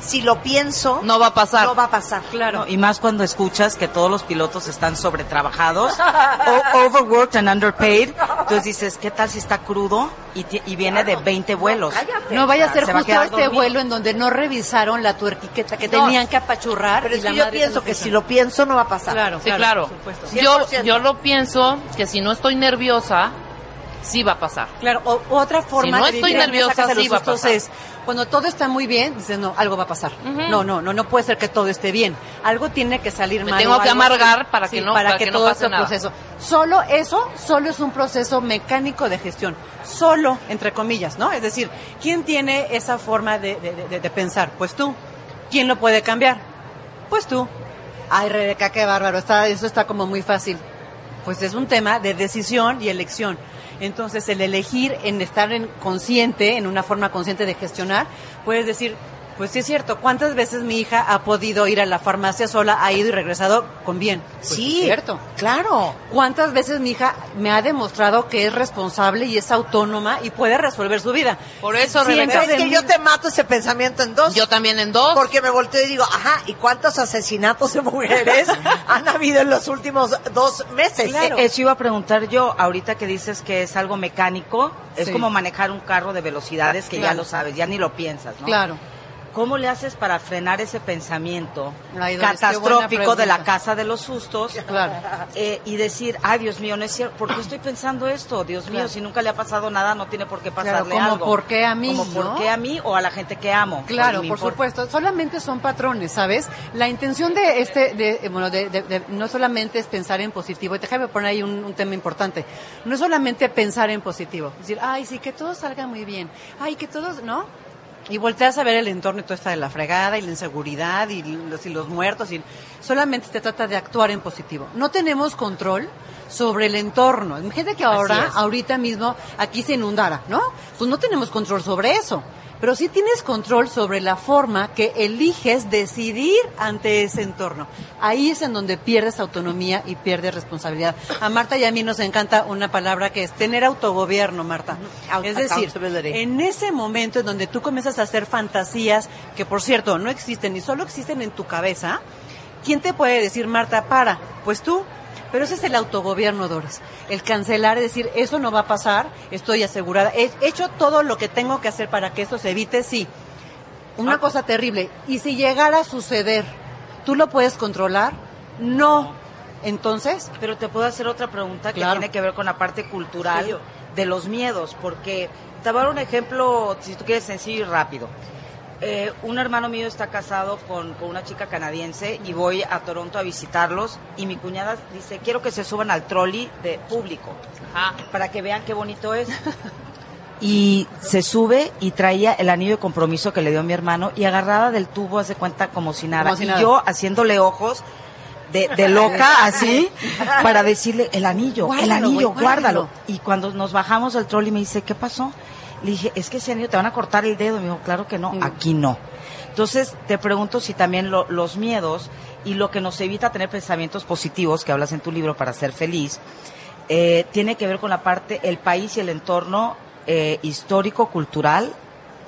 Si lo pienso, No va a pasar. no va a pasar. Claro. No, y más cuando escuchas que todos los pilotos están sobretrabajados, overworked and underpaid. Entonces dices, ¿qué tal si está crudo y, y viene de 20 vuelos? No vaya a ser Se va a justo este dormido. vuelo en donde no revisaron la tuerquiqueta que No. tenían que apachurrar. Pero es que yo pienso que si lo pienso no va a pasar. Claro, Sí, claro. por supuesto. Yo, 100%. yo lo pienso que si no estoy nerviosa, sí va a pasar. Claro, o, otra forma Si no de estoy vivir nerviosa, sí va a pasar. es cuando todo está muy bien, dices, no, algo va a pasar. No, no, no, no puede ser que todo esté bien. Algo tiene que salir Me mal. tengo que amargar así. para que Sí, no- para, para que, que no todo pase este nada. proceso. Solo eso, solo es un proceso mecánico de gestión. Solo, entre comillas, ¿no? Es decir, ¿quién tiene esa forma de, de- de- de pensar? Pues tú. ¿Quién lo puede cambiar? Pues tú. Ay, Rebeca, qué bárbaro. Está, eso está como muy fácil. Pues es un tema de decisión y elección. Entonces, el elegir en estar en consciente, en una forma consciente de gestionar, puedes decir, pues sí es cierto, ¿cuántas veces mi hija ha podido ir a la farmacia sola, ha ido y regresado con bien? Pues Sí, es cierto. claro. ¿Cuántas veces mi hija me ha demostrado que es responsable y es autónoma y puede resolver su vida? Por eso, Rebeca, Es que mí- yo te mato ese pensamiento en dos. yo también en dos. Porque me volteo y digo, ajá, ¿y cuántos asesinatos de mujeres han habido en los últimos dos meses? Eh, Eso iba a preguntar yo, ahorita que dices que es algo mecánico, es Sí. como manejar un carro de velocidades que ya Claro. lo sabes, ya ni lo piensas, ¿no? Claro. ¿Cómo le haces para frenar ese pensamiento Ay, catastrófico de la casa de los sustos Claro. eh, y decir, ay Dios mío, no es cierto, ¿por qué estoy pensando esto? Dios mío, Claro. si nunca le ha pasado nada, no tiene por qué Claro, pasarle como, algo. ¿por qué a mí, Como, ¿por qué a mí o a la gente que amo? Claro, por importa. supuesto. Solamente son patrones, ¿sabes? La intención de este, de, eh, bueno, de, de- de- no solamente es pensar en positivo. Y déjame poner ahí un, un tema importante. No es solamente pensar en positivo. Es decir, ay, sí, que todo salga muy bien. Ay, que todos, ¿no? Y volteas a ver el entorno y todo está de la fregada y la inseguridad y los, y los muertos y solamente se trata de actuar en positivo. No tenemos control sobre el entorno. Imagínate que ahora, ahorita mismo, aquí se inundara, ¿no? Pues no tenemos control sobre eso. Pero sí tienes control sobre la forma que eliges decidir ante ese entorno. Ahí es en donde pierdes autonomía y pierdes responsabilidad. A Marta y a mí nos encanta una palabra que es tener autogobierno, Marta. Es decir, en ese momento en donde tú comienzas a hacer fantasías, que por cierto no existen y solo existen en tu cabeza, ¿quién te puede decir, Marta, para? Pues tú. Pero ese es el autogobierno, Doris. El cancelar, es decir, eso no va a pasar, estoy asegurada. He hecho todo lo que tengo que hacer para que esto se evite, sí. Una cosa terrible. Y si llegara a suceder, ¿tú lo puedes controlar? No. Entonces, Pero te puedo hacer otra pregunta que Claro. tiene que ver con la parte cultural Sí. de los miedos, porque te voy a dar un ejemplo, si tú quieres, sencillo y rápido. Eh, un hermano mío está casado con, con una chica canadiense y voy a Toronto a visitarlos y mi cuñada dice, quiero que se suban al trolley de público Ajá. para que vean qué bonito es. Y se sube y traía el anillo de compromiso que le dio mi hermano y agarrada del tubo, hace cuenta como si nada. Como si y yo haciéndole ojos de, de loca así para decirle el anillo, el anillo, guárdalo. Y cuando nos bajamos del trolley me dice, ¿qué pasó? Le dije, es que ese anillo te van a cortar el dedo. Me dijo, claro que no, Mm. aquí no. Entonces te pregunto si también lo- los miedos y lo que nos evita tener pensamientos positivos, que hablas en tu libro para ser feliz, eh, tiene que ver con la parte, el país y el entorno eh, histórico, cultural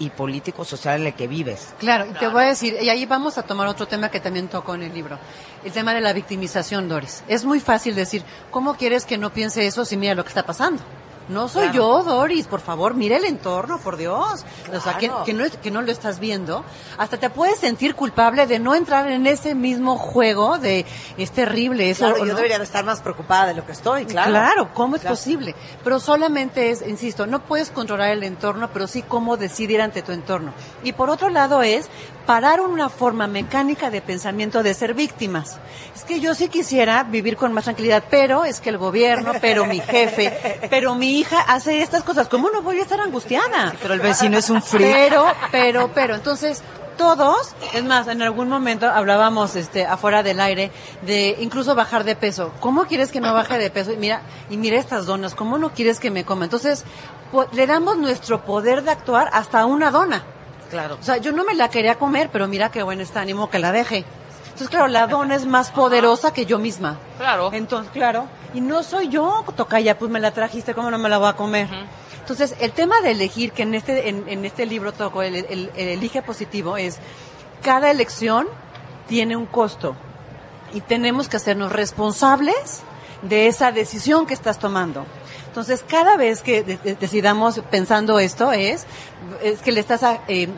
y político, social en el que vives. Claro, y te voy a decir, y ahí vamos a tomar otro tema que también tocó en el libro, el tema de la victimización, Doris. Es muy fácil decir, ¿cómo quieres que no piense eso si mira lo que está pasando? No soy yo, Doris, por favor, mira el entorno, por Dios. O sea, que, no, es- que no lo estás viendo. Hasta te puedes sentir culpable de no entrar en ese mismo juego de es terrible eso. Claro, ¿o yo no? debería de estar más preocupada de lo que estoy, claro. Claro, ¿cómo es posible? Pero solamente es, insisto, no puedes controlar el entorno, pero sí cómo decidir ante tu entorno. Y por otro lado es parar una forma mecánica de pensamiento de ser víctimas. Es que yo sí quisiera vivir con más tranquilidad, pero es que el gobierno, pero mi jefe, pero mi hija hace estas cosas. ¿Cómo no voy a estar angustiada? Pero el vecino es un freak. Pero, pero, pero, entonces todos, es más, en algún momento hablábamos este afuera del aire de incluso bajar de peso. ¿Cómo quieres que no baje de peso? Y mira, y mira estas donas, ¿cómo no quieres que me coma? Entonces, le damos nuestro poder de actuar hasta una dona. Claro. O sea, yo no me la quería comer, pero mira qué buen está, ánimo que la deje. Entonces, claro, la dona es más poderosa que yo misma. Claro. Entonces, claro, y no soy yo, tocaya, pues me la trajiste, ¿cómo no me la voy a comer? Entonces, el tema de elegir, que en este, en, en este libro toco, el, el- el elige positivo, es cada elección tiene un costo y tenemos que hacernos responsables de esa decisión que estás tomando. Entonces, cada vez que de- de- decidamos pensando esto es, es que le estás, a- eh,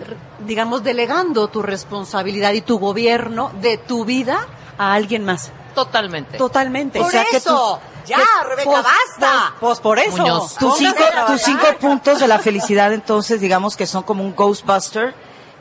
digamos, delegando tu responsabilidad y tu gobierno de tu vida a alguien más. Totalmente. Totalmente. Por O sea, que eso. tú- Ya, que- Rebeca, pues, basta. Pues, por eso. Muñoz. Tus cinco, tus cinco puntos de la felicidad, entonces, digamos que son como un Ghostbuster,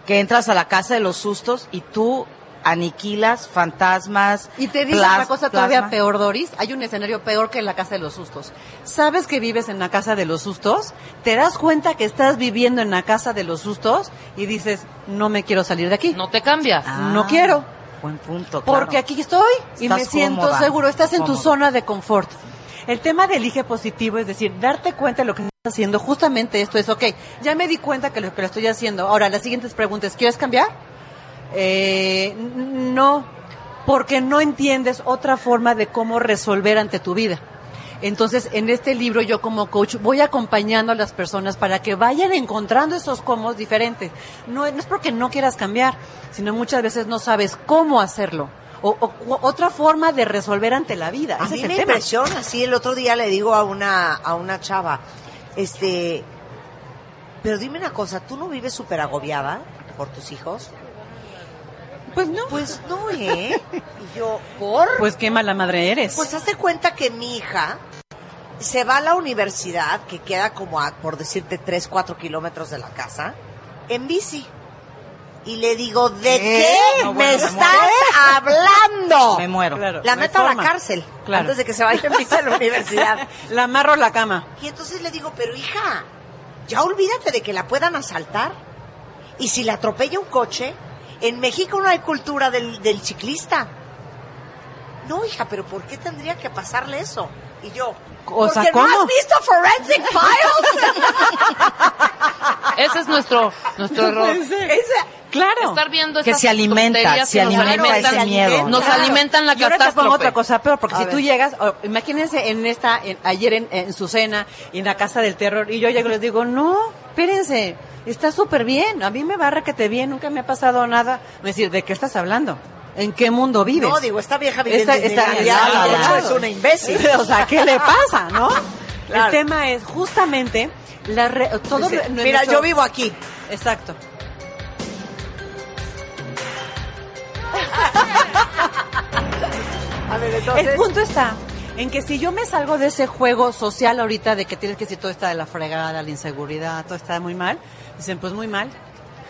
que entras a la casa de los sustos y tú aniquilas fantasmas. Y te digo plas- una cosa todavía peor, Doris. Hay un escenario peor que la casa de los sustos. ¿Sabes que vives en la casa de los sustos? Te das cuenta que estás viviendo en la casa de los sustos y dices, no me quiero salir de aquí. No te cambias. Ah, no quiero. Buen punto, claro. Porque aquí estoy y Estás me siento cómoda, seguro. Estás en tu zona de confort. El tema de elige positivo es decir, darte cuenta de lo que estás haciendo. Justamente esto es, ok, ya me di cuenta que lo que lo estoy haciendo. Ahora, las siguientes preguntas, ¿quieres cambiar? Eh, no, porque no entiendes otra forma de cómo resolver ante tu vida. Entonces, en este libro yo como coach voy acompañando a las personas para que vayan encontrando esos cómo diferentes. No, no es porque no quieras cambiar, sino muchas veces no sabes cómo hacerlo. O, otra forma de resolver ante la vida. A Ese mí es el me impresiona, sí, el otro día le digo a una, a una chava, este, pero dime una cosa, ¿tú no vives súper agobiada por tus hijos? Pues no. Pues no, ¿eh? Y yo, ¿por? Pues qué mala madre eres. Pues hazte cuenta que mi hija se va a la universidad, que queda como a, por decirte, 3, 4 kilómetros de la casa, en bici. Y le digo, ¿de qué, No, me bueno, me estás hablando? Me muero. Claro, La meto a la cárcel Claro. antes de que se vaya en bici a la universidad. La amarro a la cama. Y entonces le digo, pero hija, ya olvídate de que la puedan asaltar. Y si la atropella un coche, en México no hay cultura del, del ciclista. No, hija, pero ¿por qué tendría que pasarle eso? Y yo, O sea, ¿porque no ¿cómo? has visto Forensic Files? Ese es nuestro, nuestro error. Claro. Estar viendo Que se alimenta, se nos alimenta alimentan, ese miedo. Nos Claro. alimentan la Y ahora te pongo catástrofe. otra cosa peor, porque A si ver. tú llegas, imagínense en esta, en- ayer en, en su cena, en la casa del terror, y yo llego y les digo, no, espérense, está súper bien, a mí me va requete bien, nunca me ha pasado nada. Me decir, ¿de qué estás hablando? ¿En qué mundo vives? No, digo, esta vieja vive Esta- en esta- hecho, claro. es una imbécil. o sea, ¿qué le pasa, no? Claro. El tema es justamente la re- todo Mira, nuestro- yo vivo aquí. Exacto. A ver, entonces... El punto está en que si yo me salgo de ese juego social ahorita de que tienes que decir todo está de la fregada, la inseguridad, todo está muy mal, dicen pues muy mal.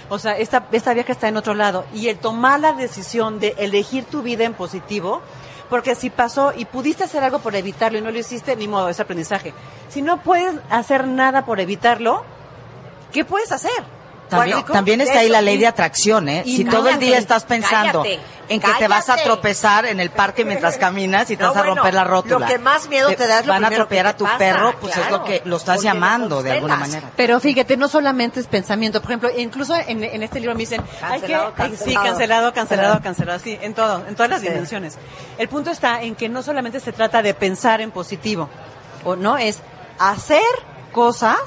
O sea, esta, esta vieja está en otro lado. Y el tomar la decisión de elegir tu vida en positivo, porque si pasó y pudiste hacer algo por evitarlo y no lo hiciste, ni modo, es aprendizaje. Si no puedes hacer nada por evitarlo, ¿qué puedes hacer? También, Bueno, también está ahí la ley y- de atracción, ¿eh? y Si todo el día estás pensando cállate, en que te vas a tropezar en el parque mientras caminas y te No, vas a bueno, romper la rótula. lo que más miedo te da es lo Van a atropellar te a tu pasa, perro, pues es lo que lo estás llamando de alguna manera. Pero fíjate, no solamente es pensamiento. Por ejemplo, incluso en, en este libro me dicen, hay que, Cancelado, sí, cancelado. cancelado, cancelado, cancelado, sí, en todo, en todas las Sí. dimensiones. El punto está en que no solamente se trata de pensar en positivo, o no, es hacer cosas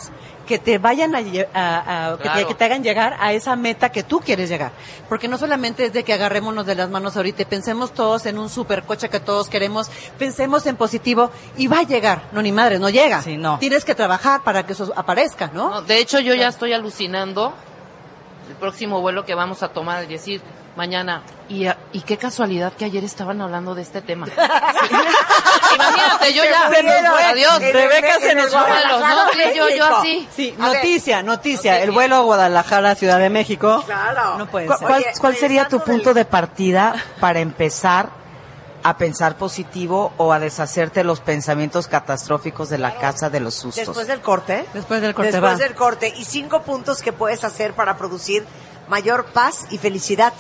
que te vayan a, a- que, te, Claro. que te hagan llegar a esa meta que tú quieres llegar. Porque no solamente es de que agarrémonos de las manos ahorita y pensemos todos en un supercoche que todos queremos, pensemos en positivo y va a llegar. No, ni madre, no llega. Sí, no. Tienes que trabajar para que eso aparezca, ¿no? No, de hecho, yo ya estoy alucinando el próximo vuelo que vamos a tomar, es decir, mañana. Y, a- y qué casualidad que ayer estaban hablando de este tema. Imagínate, yo ya. Se nos fue. Adiós. Rebeca se nos fue. vuelo, ¿no? Sí, yo, yo así. Sí, noticia, noticia. El vuelo a Guadalajara, Ciudad de México. Claro. No puede ¿Cuál, ser. cuál- Oye, cuál sería tu punto del- de partida para empezar a pensar positivo o a deshacerte de los pensamientos catastróficos de la casa de los sustos? Después del corte. Después del corte Después va. del corte. Y cinco puntos que puedes hacer para producir mayor paz y felicidad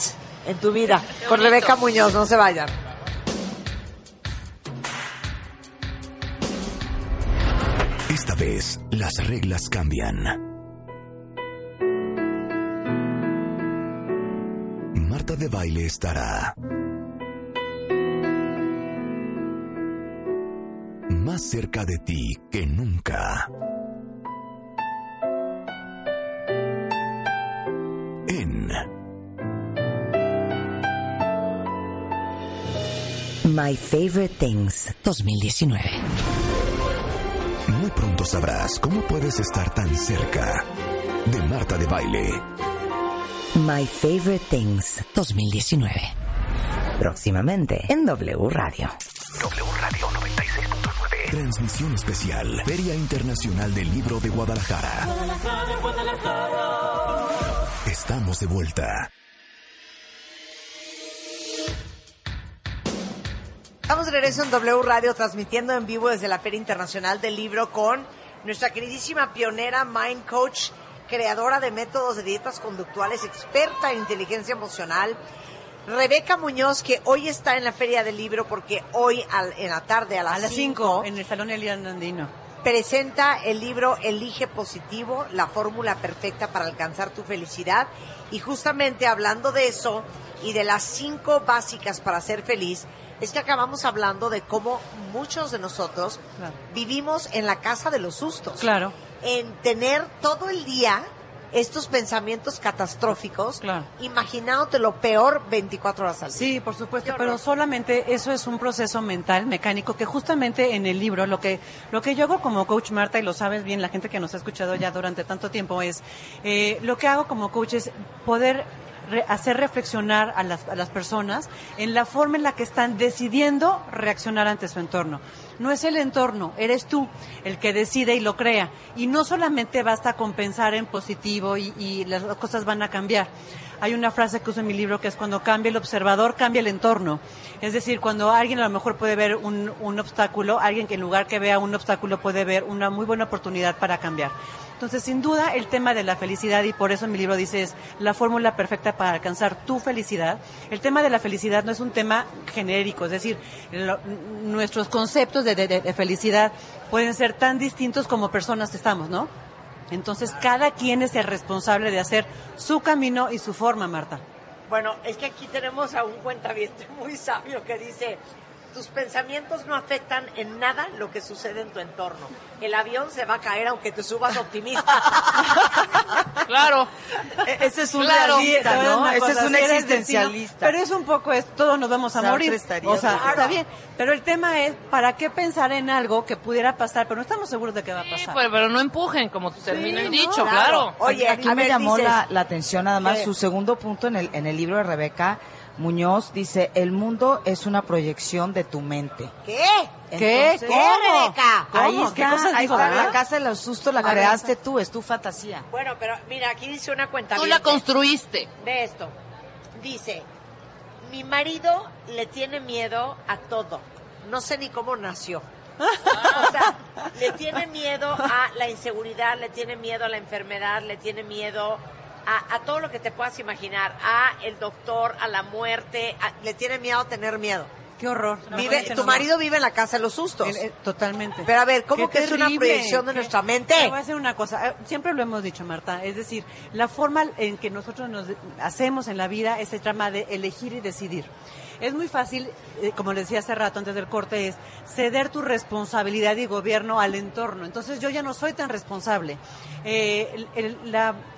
en tu vida. Con Rebeca Muñoz, no se vayan. Esta vez las reglas cambian. Marta de baile estará más cerca de ti que nunca. My Favorite Things 2019. Muy pronto sabrás cómo puedes estar tan cerca de Marta de baile. My Favorite Things 2019. Próximamente en W Radio. W Radio 96.9. Transmisión especial. Feria Internacional del Libro de Guadalajara. Estamos de vuelta. Estamos de regreso en W Radio transmitiendo en vivo desde la Feria Internacional del Libro con nuestra queridísima pionera Mind Coach, creadora de métodos de dietas conductuales, experta en inteligencia emocional, Rebeca Muñoz, que hoy está en la Feria del Libro porque hoy al- en la tarde a las A las 5 en el Salón Elian Andino. presenta el libro Elige Positivo, la fórmula perfecta para alcanzar tu felicidad. Y justamente hablando de eso y de las cinco básicas para ser feliz, es que acabamos hablando de cómo muchos de nosotros Claro. vivimos en la casa de los sustos. Claro. En tener todo el día estos pensamientos catastróficos, Claro. imaginándote lo peor 24 horas al día. Sí, por supuesto, pero solamente eso es un proceso mental, mecánico, que justamente en el libro lo que lo que yo hago como coach Marta y lo sabes bien la gente que nos ha escuchado ya durante tanto tiempo es eh, lo que hago como coach es poder re- hacer reflexionar a las, a las personas en la forma en la que están decidiendo reaccionar ante su entorno. No es el entorno, eres tú el que decide y lo crea. Y no solamente basta con pensar en positivo y, las cosas van a cambiar. Hay una frase que uso en mi libro que es cuando cambia el observador, cambia el entorno. Es decir, cuando alguien a lo mejor puede ver un, un obstáculo, alguien que en lugar que vea un obstáculo puede ver una muy buena oportunidad para cambiar. Entonces, sin duda, el tema de la felicidad, y por eso mi libro dice, es la fórmula perfecta para alcanzar tu felicidad. El tema de la felicidad no es un tema genérico, es decir, nuestros conceptos de felicidad pueden ser tan distintos como personas que estamos, ¿no? Entonces, cada quien es el responsable de hacer su camino y su forma, Marta. Bueno, es que aquí tenemos a un cuentaviente muy sabio que dice, tus pensamientos no afectan en nada lo que sucede en tu entorno. El avión se va a caer aunque te subas optimista. Claro. Ese es un Claro. realista, Sí, ¿no? Ese es un existencialista. Pero es un poco, es, todos nos vamos a Sartre morir. estaría O sea, está bien. Pero el tema es, ¿para qué pensar en algo que pudiera pasar, pero no estamos seguros de que va a Sí, pasar? pero, pero no empujen, como termina el no, dicho, claro. claro. Oye, Aquí me ver, llamó dices- la, la atención nada más ¿Qué? su segundo punto en el, en el libro de Rebeca Muñoz. Dice, el mundo es una proyección de tu mente. ¿Qué? ¿Qué? Entonces- ¿Qué, Rebeca? Ahí ¿Cómo? ¿Qué está, cosas ahí está, la casa de los sustos la creaste tú, es tu fantasía. Bueno, pero mira, aquí dice una cuenta. Tú la construiste. Ve esto. Dice, mi marido le tiene miedo a todo. No sé ni cómo nació. O sea, le tiene miedo a la inseguridad, le tiene miedo a la enfermedad, le tiene miedo a, a todo lo que te puedas imaginar, a el doctor, a la muerte, a- le tiene miedo tener miedo. Qué horror. Vive, tu marido vive en la casa de los sustos. Totalmente. Pero a ver, ¿cómo Qué que es una proyección de Qué- nuestra mente? Te voy a decir una cosa, eh, siempre lo hemos dicho, Marta, es decir, la forma en que nosotros nos hacemos en la vida es el trama de elegir y decidir. Es muy fácil, eh, como les decía hace rato antes del corte, es ceder tu responsabilidad y gobierno al entorno. Entonces yo ya no soy tan responsable. Eh,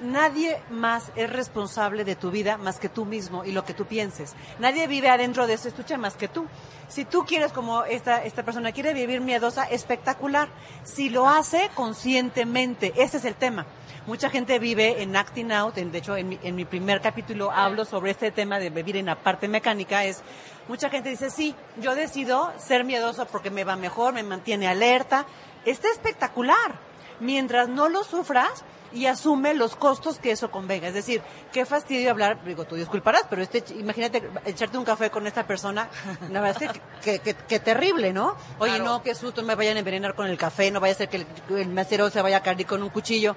nadie más es responsable de tu vida más que tú mismo y lo que tú pienses. Nadie vive adentro de ese estuche más que tú. Si tú quieres, como esta, esta persona quiere vivir miedosa, espectacular. Si lo hace conscientemente, ese es el tema. Mucha gente vive en acting out, en- de hecho en mi, en mi primer capítulo hablo sobre este tema de vivir en la parte mecánica, es mucha gente dice, sí, yo decido ser miedoso porque me va mejor, me mantiene alerta. Está espectacular. Mientras no lo sufras, y asume los costos que eso convenga. Es decir, qué fastidio hablar, digo, tú disculparás, pero este, imagínate echarte un café con esta persona, la verdad es que, que, que- que terrible, ¿no? Oye, Claro. no, qué susto, me vayan a envenenar con el café, no vaya a ser que el, el mesero se vaya a caer con un cuchillo.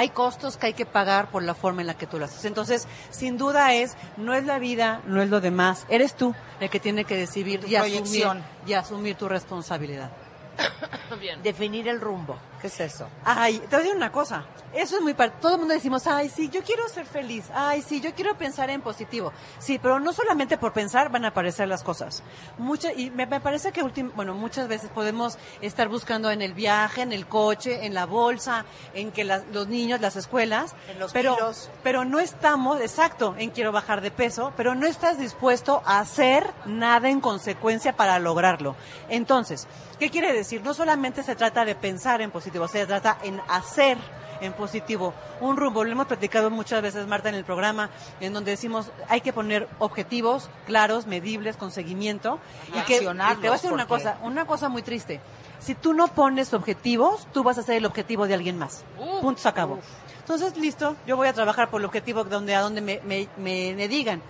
Hay costos que hay que pagar por la forma en la que tú lo haces. Entonces, sin duda es, no es la vida, no es lo demás, eres tú el que tiene que decidir Tu y asumir, y asumir tu responsabilidad. Definir el rumbo. ¿Qué es eso? Ay, te voy a decir una cosa. Eso es muy par- Todo el mundo decimos, ay, sí, yo quiero ser feliz. Ay, sí, yo quiero pensar en positivo. Sí, pero no solamente por pensar van a aparecer las cosas. Mucha, y me, me parece que últim- bueno, muchas veces podemos estar buscando en el viaje, en el coche, en la bolsa, en que las- los niños, las escuelas. En los pero, kilos. pero no estamos, exacto, en quiero bajar de peso, pero no estás dispuesto a hacer nada en consecuencia para lograrlo. Entonces, ¿qué quiere decir? No solamente se trata de pensar en positivo, se trata en hacer en positivo un rumbo. Lo hemos platicado muchas veces, Marta, en el programa, en donde decimos hay que poner objetivos claros, medibles, con seguimiento. Y que, y te voy a decir una cosa, una cosa muy triste. Si tú no pones objetivos, tú vas a ser el objetivo de alguien más. Punto, se acabó. Entonces, listo, yo voy a trabajar por el objetivo donde a donde me, me, me- me digan.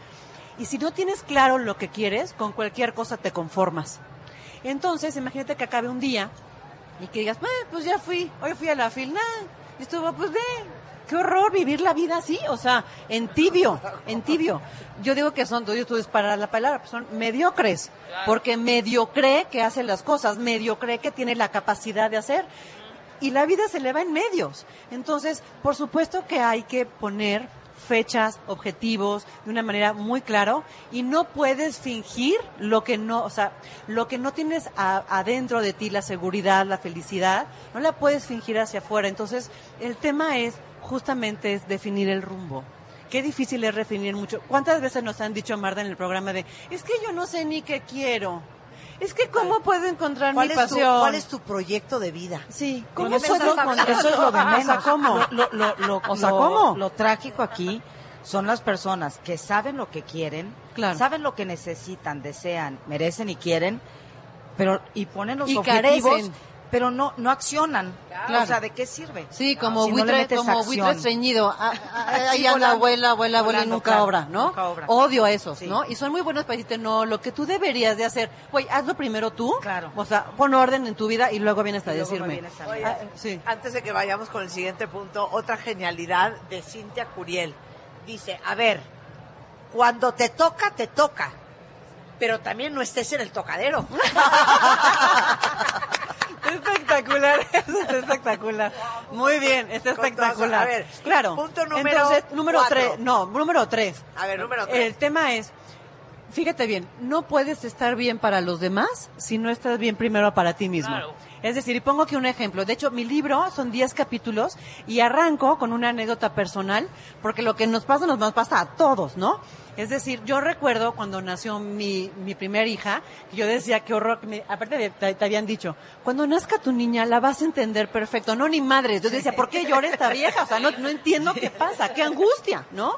Y si no tienes claro lo que quieres, con cualquier cosa te conformas. Entonces, imagínate que acabe un día y que digas, "Ah, pues ya fui, hoy fui a la fil, nah, y estuvo, pues ve, qué horror vivir la vida así, o sea, en tibio, en tibio. Yo digo que son, tú tú para la palabra, pues son mediocres, porque medio cree que hace las cosas, medio cree que tiene la capacidad de hacer, y la vida se le va en medios. Entonces, por supuesto que hay que poner fechas, objetivos, de una manera muy claro, y no puedes fingir lo que no, o sea, lo que no tienes a- adentro de ti, la seguridad, la felicidad, no la puedes fingir hacia afuera. Entonces, el tema es, justamente, es definir el rumbo. Qué difícil es definir mucho. ¿Cuántas veces nos han dicho, Marta, en el programa de, es que yo no sé ni qué quiero? Es que cómo puedo encontrar ¿Cuál mi es, tu, pasión? ¿Cuál es tu proyecto de vida? Sí, ¿Cómo encontrar? Eso es lo de O sea, menos. ¿cómo? Lo, lo, lo, O sea, lo- ¿cómo? lo trágico aquí son las personas que saben lo que quieren, Claro. saben lo que necesitan, desean, merecen y quieren, pero y ponen los Y objetivos, carecen. Pero no no accionan. Claro. O sea, ¿de qué sirve? Sí, como Si no buitre, metes como buitre estreñido. Ah, ah, Ahí anda abuela, abuela, abuela y nunca claro. obra, ¿no? Nunca obra. Odio a esos, Sí. ¿no? Y son muy buenos para decirte, no, lo que tú deberías de hacer, güey, hazlo primero tú. Claro. O sea, pon orden en tu vida y luego vienes a decirme. vienes a mí. Oye, Ah, sí. antes de que vayamos con el siguiente punto, otra genialidad de Cintia Curiel. Dice, a ver, cuando te toca, te toca, pero también no estés en el tocadero. Espectacular, eso está espectacular. Muy bien, está espectacular. a ver, claro. punto número Entonces, número cuatro. tres, no, número tres. A ver, número tres. El tema es, fíjate bien, no puedes estar bien para los demás si no estás bien primero para ti mismo. Claro. Es decir, y pongo aquí un ejemplo. De hecho, mi libro son 10 capítulos y arranco con una anécdota personal, porque lo que nos pasa nos pasa a todos, ¿no? Es decir, yo recuerdo cuando nació mi, mi primer hija, que yo decía, qué horror, que me- aparte de, te, te habían dicho, cuando nazca tu niña la vas a entender perfecto, no ni madre. Yo decía, ¿por qué llora esta vieja? O sea, no, no entiendo qué pasa, qué angustia, ¿no?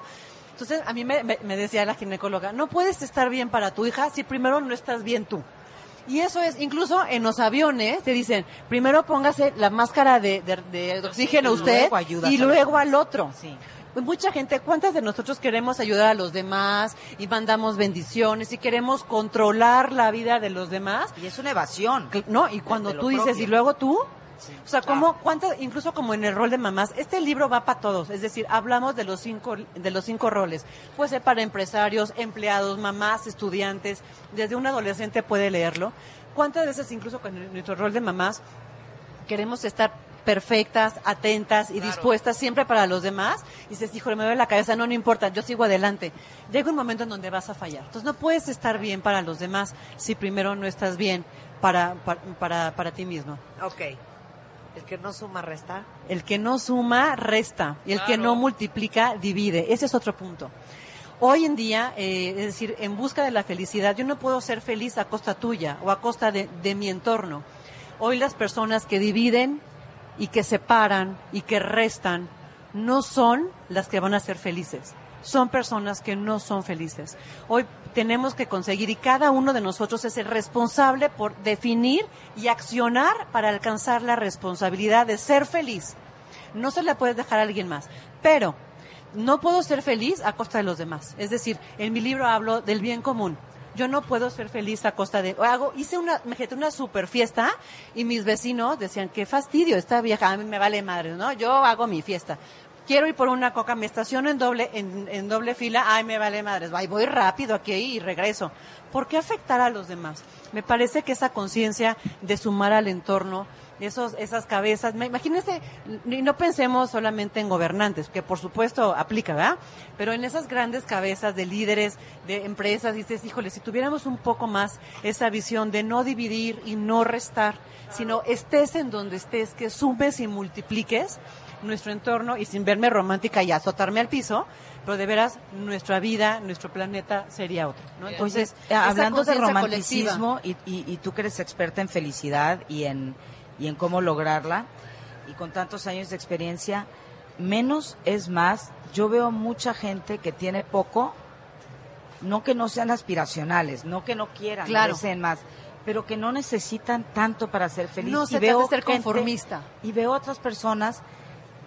Entonces, a mí me, me- me decía la ginecóloga, no puedes estar bien para tu hija si primero no estás bien tú. Y eso es, incluso en los aviones te dicen, primero póngase la máscara de, de- de oxígeno Y usted luego y a luego al otro. Sí. Pues Mucha gente, ¿cuántas de nosotros queremos ayudar a los demás y mandamos bendiciones y queremos controlar la vida de los demás? Y es una evasión. No, y cuando tú dices, y luego tú, O sea, como, cuánto, incluso como en el rol de mamás, este libro va para todos. Es decir, hablamos de los cinco, de los cinco roles. Puede ser para empresarios, empleados, mamás, estudiantes. Desde un adolescente puede leerlo. ¿Cuántas veces, incluso con nuestro rol de mamás, queremos estar perfectas, atentas y dispuestas siempre para los demás. Y dices, híjole, me duele la cabeza, no, no importa, yo sigo adelante. Llega un momento en donde vas a fallar. Entonces no puedes estar bien para los demás si primero no estás bien para, para, para, para ti mismo. Ok. El que no suma resta. El que no suma, resta. Y el que no multiplica, divide. Ese es otro punto. Hoy en día, eh, es decir, en busca de la felicidad, yo no puedo ser feliz a costa tuya o a costa de, de mi entorno. Hoy las personas que dividen y que separan y que restan no son las que van a ser felices. Son personas que no son felices. Hoy tenemos que conseguir y cada uno de nosotros es el responsable por definir y accionar para alcanzar la responsabilidad de ser feliz. No se la puedes dejar a alguien más. Pero no puedo ser feliz a costa de los demás. Es decir, en mi libro hablo del bien común. Yo no puedo ser feliz a costa de hago hice una me una super fiesta y mis vecinos decían qué fastidio esta vieja a mí me vale madre no yo hago mi fiesta quiero ir por una coca me estaciono en doble en, en doble fila ay me vale madres Ay, voy rápido aquí y regreso ¿por qué afectar a los demás? me parece que esa conciencia de sumar al entorno esos, esas cabezas. Imagínense, y no pensemos solamente en gobernantes, que por supuesto aplica, ¿verdad? Pero en esas grandes cabezas de líderes, de empresas, dices, híjole, si tuviéramos un poco más esa visión de no dividir y no restar, sino estés en donde estés, que sumes y multipliques nuestro entorno y sin verme romántica y azotarme al piso, pero de veras nuestra vida, nuestro planeta sería otro, ¿no? Entonces, Oye, hablando de romanticismo y, y- y tú que eres experta en felicidad y en, y en cómo lograrla, y con tantos años de experiencia, menos es más. Yo veo mucha gente que tiene poco, no que no sean aspiracionales, no que no quieran, Claro. no deseen más, pero que no necesitan tanto para ser feliz. No Y se veo trata de ser gente- conformista. y veo otras personas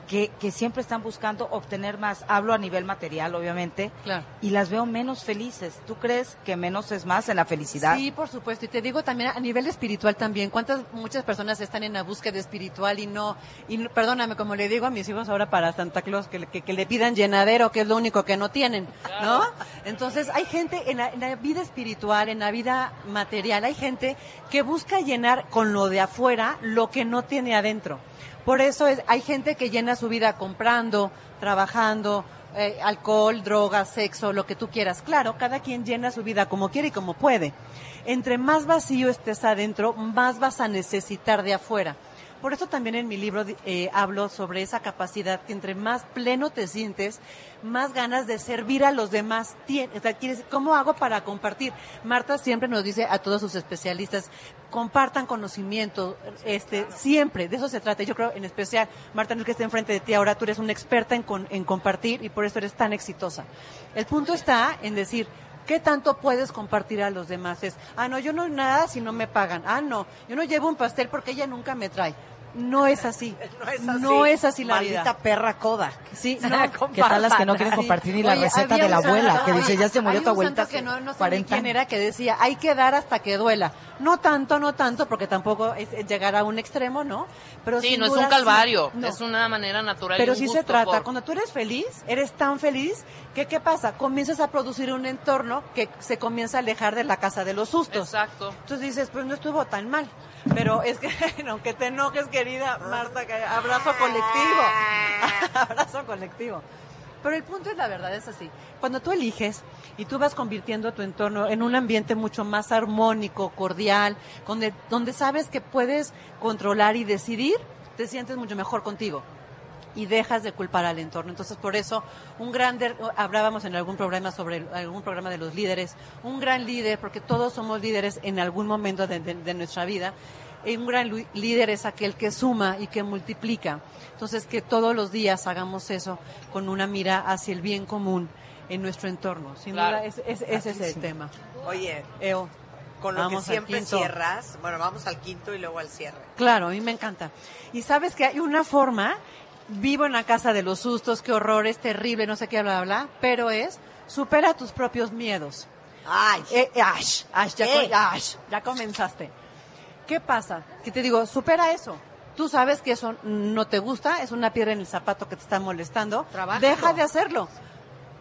que, que siempre están buscando obtener más. Hablo a nivel material, obviamente, Claro. y las veo menos felices. ¿Tú crees que menos es más en la felicidad? Sí, por supuesto. Y te digo también a nivel espiritual también. ¿Cuántas, muchas personas están en la búsqueda espiritual y no, y perdóname, como le digo a mis hijos ahora para Santa Claus, que, le- que, que le pidan llenadero, que es lo único que no tienen, ¿no? Entonces, hay gente en la, en la vida espiritual, en la vida material, hay gente que busca llenar con lo de afuera lo que no tiene adentro. Por eso es, hay gente que llena su vida comprando, trabajando, eh, alcohol, drogas, sexo, lo que tú quieras. Claro, cada quien llena su vida como quiere y como puede. Entre más vacío estés adentro, más vas a necesitar de afuera. Por eso también en mi libro eh, hablo sobre esa capacidad que entre más pleno te sientes, más ganas de servir a los demás tienes. O sea, quieres- ¿Cómo hago para compartir? Marta siempre nos dice a todos sus especialistas, compartan conocimiento, este, siempre, de eso se trata. Yo creo, en especial, Marta, no es que esté enfrente de ti ahora, tú eres una experta en, con- en compartir y por eso eres tan exitosa. El punto está en decir, ¿Qué tanto puedes compartir a los demás? Es, ah, no, yo no nada si no me pagan. Ah, no, yo no llevo un pastel porque ella nunca me trae. No es así. No es así. No es así la Maldita vida. perra coda. Sí, no. ¿Qué tal las que no quieren compartir ni la Oye, receta de la abuela? santo- Que dice, ya se murió hay tu un abuelita santo que no, no sé ni 40 quién años. era que decía, hay que dar hasta que duela. No tanto, no tanto, porque tampoco es llegar a un extremo, ¿no? Pero Sí, no es un calvario, sí. No. es una manera natural. y Pero un sí se trata, por- cuando tú eres feliz, eres tan feliz, que ¿qué pasa? Comienzas a producir un entorno que se comienza a alejar de la casa de los sustos. Exacto. Entonces dices, pues no estuvo tan mal. Pero es que, aunque te enojes, querida Marta, abrazo colectivo. abrazo colectivo. Pero el punto es la verdad, es así. Cuando tú eliges y tú vas convirtiendo tu entorno en un ambiente mucho más armónico, cordial, donde, sabes que puedes controlar y decidir, te sientes mucho mejor contigo y dejas de culpar al entorno. Entonces, por eso, un gran, hablábamos en algún programa sobre algún programa de los líderes, un gran líder, porque todos somos líderes en algún momento de, nuestra vida, un gran líder es aquel que suma y que multiplica. Entonces, que todos los días hagamos eso con una mira hacia el bien común en nuestro entorno. Sin Claro. duda, es- es- ese es el tema. Oye, Eo, con lo vamos que siempre cierras, bueno, vamos al quinto y luego al cierre. Claro, a mí me encanta. Y sabes que hay una forma, vivo en la casa de los sustos, qué horror, es terrible, no sé qué, bla, bla, bla, pero es, supera tus propios miedos. Ay, Eh, ash, ash, ya, co- ash, ya comenzaste. ¿Qué pasa? Que te digo, supera eso. tú sabes que eso no te gusta, es una piedra en el zapato que te está molestando, Trabájalo. deja de hacerlo.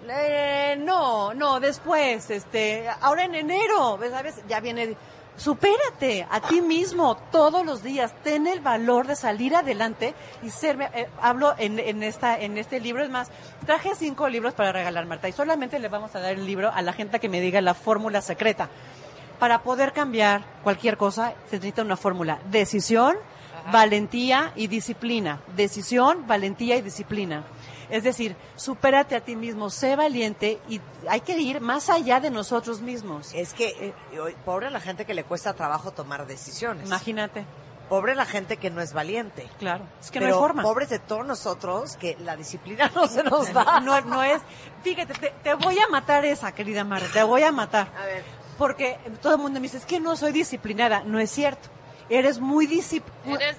Eh, no, no, después, este, ahora en enero, ¿sabes? Ya viene, supérate a ti mismo todos los días, ten el valor de salir adelante y ser, eh, hablo en, en esta, en este libro, es más, traje cinco libros para regalar, Marta, y solamente le vamos a dar el libro a la gente que me diga la fórmula secreta. Para poder cambiar cualquier cosa, se necesita una fórmula. Decisión, valentía y disciplina. Decisión, valentía y disciplina. Es decir, supérate a ti mismo, sé valiente y hay que ir más allá de nosotros mismos. Es que, eh, pobre la gente que le cuesta trabajo tomar decisiones. Imagínate. Pobre la gente que no es valiente. Claro, es que no hay forma. pobres de todos nosotros que la disciplina no se nos da. No, no es. Fíjate, te, te voy a matar esa, querida Mara, te voy a matar. A ver. Porque todo el mundo me dice, es que no soy disciplinada. No es cierto. Eres muy Eres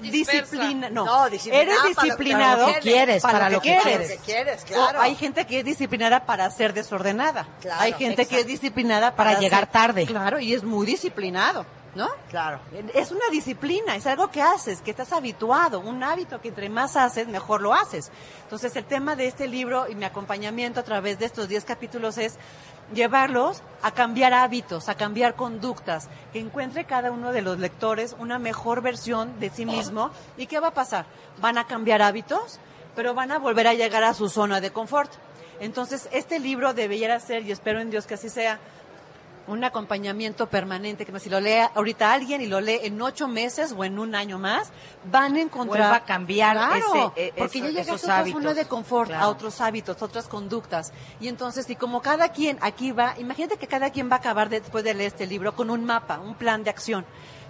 dispersa. disciplina, no, No, disciplinada eres para lo- disciplinado para lo que quieres, para lo que quieres. Para lo que quieres, claro. O hay gente que es disciplinada para ser desordenada. Claro, hay gente que es disciplinada Para para, llegar ser- tarde. Claro, y es muy disciplinado, ¿no? Claro. Es una disciplina, es algo que haces, que estás habituado, un hábito que entre más haces, mejor lo haces. Entonces, el tema de este libro y mi acompañamiento a través de estos 10 capítulos es llevarlos a cambiar hábitos, a cambiar conductas, que encuentre cada uno de los lectores una mejor versión de sí mismo. ¿Y qué va a pasar? Van a cambiar hábitos, pero van a volver a llegar a su zona de confort. Entonces, este libro debería ser, y espero en Dios que así sea, un acompañamiento permanente, que si lo lee ahorita alguien y lo lee en ocho meses o en un año más, van a encontrar... Vuelva a cambiar Claro, ese- eh, porque eso- ya llegas esos a otra zona hábitos. de confort, a otros hábitos, otras conductas. Y entonces, y como cada quien aquí va, imagínate que cada quien va a acabar después de leer este libro con un mapa, un plan de acción.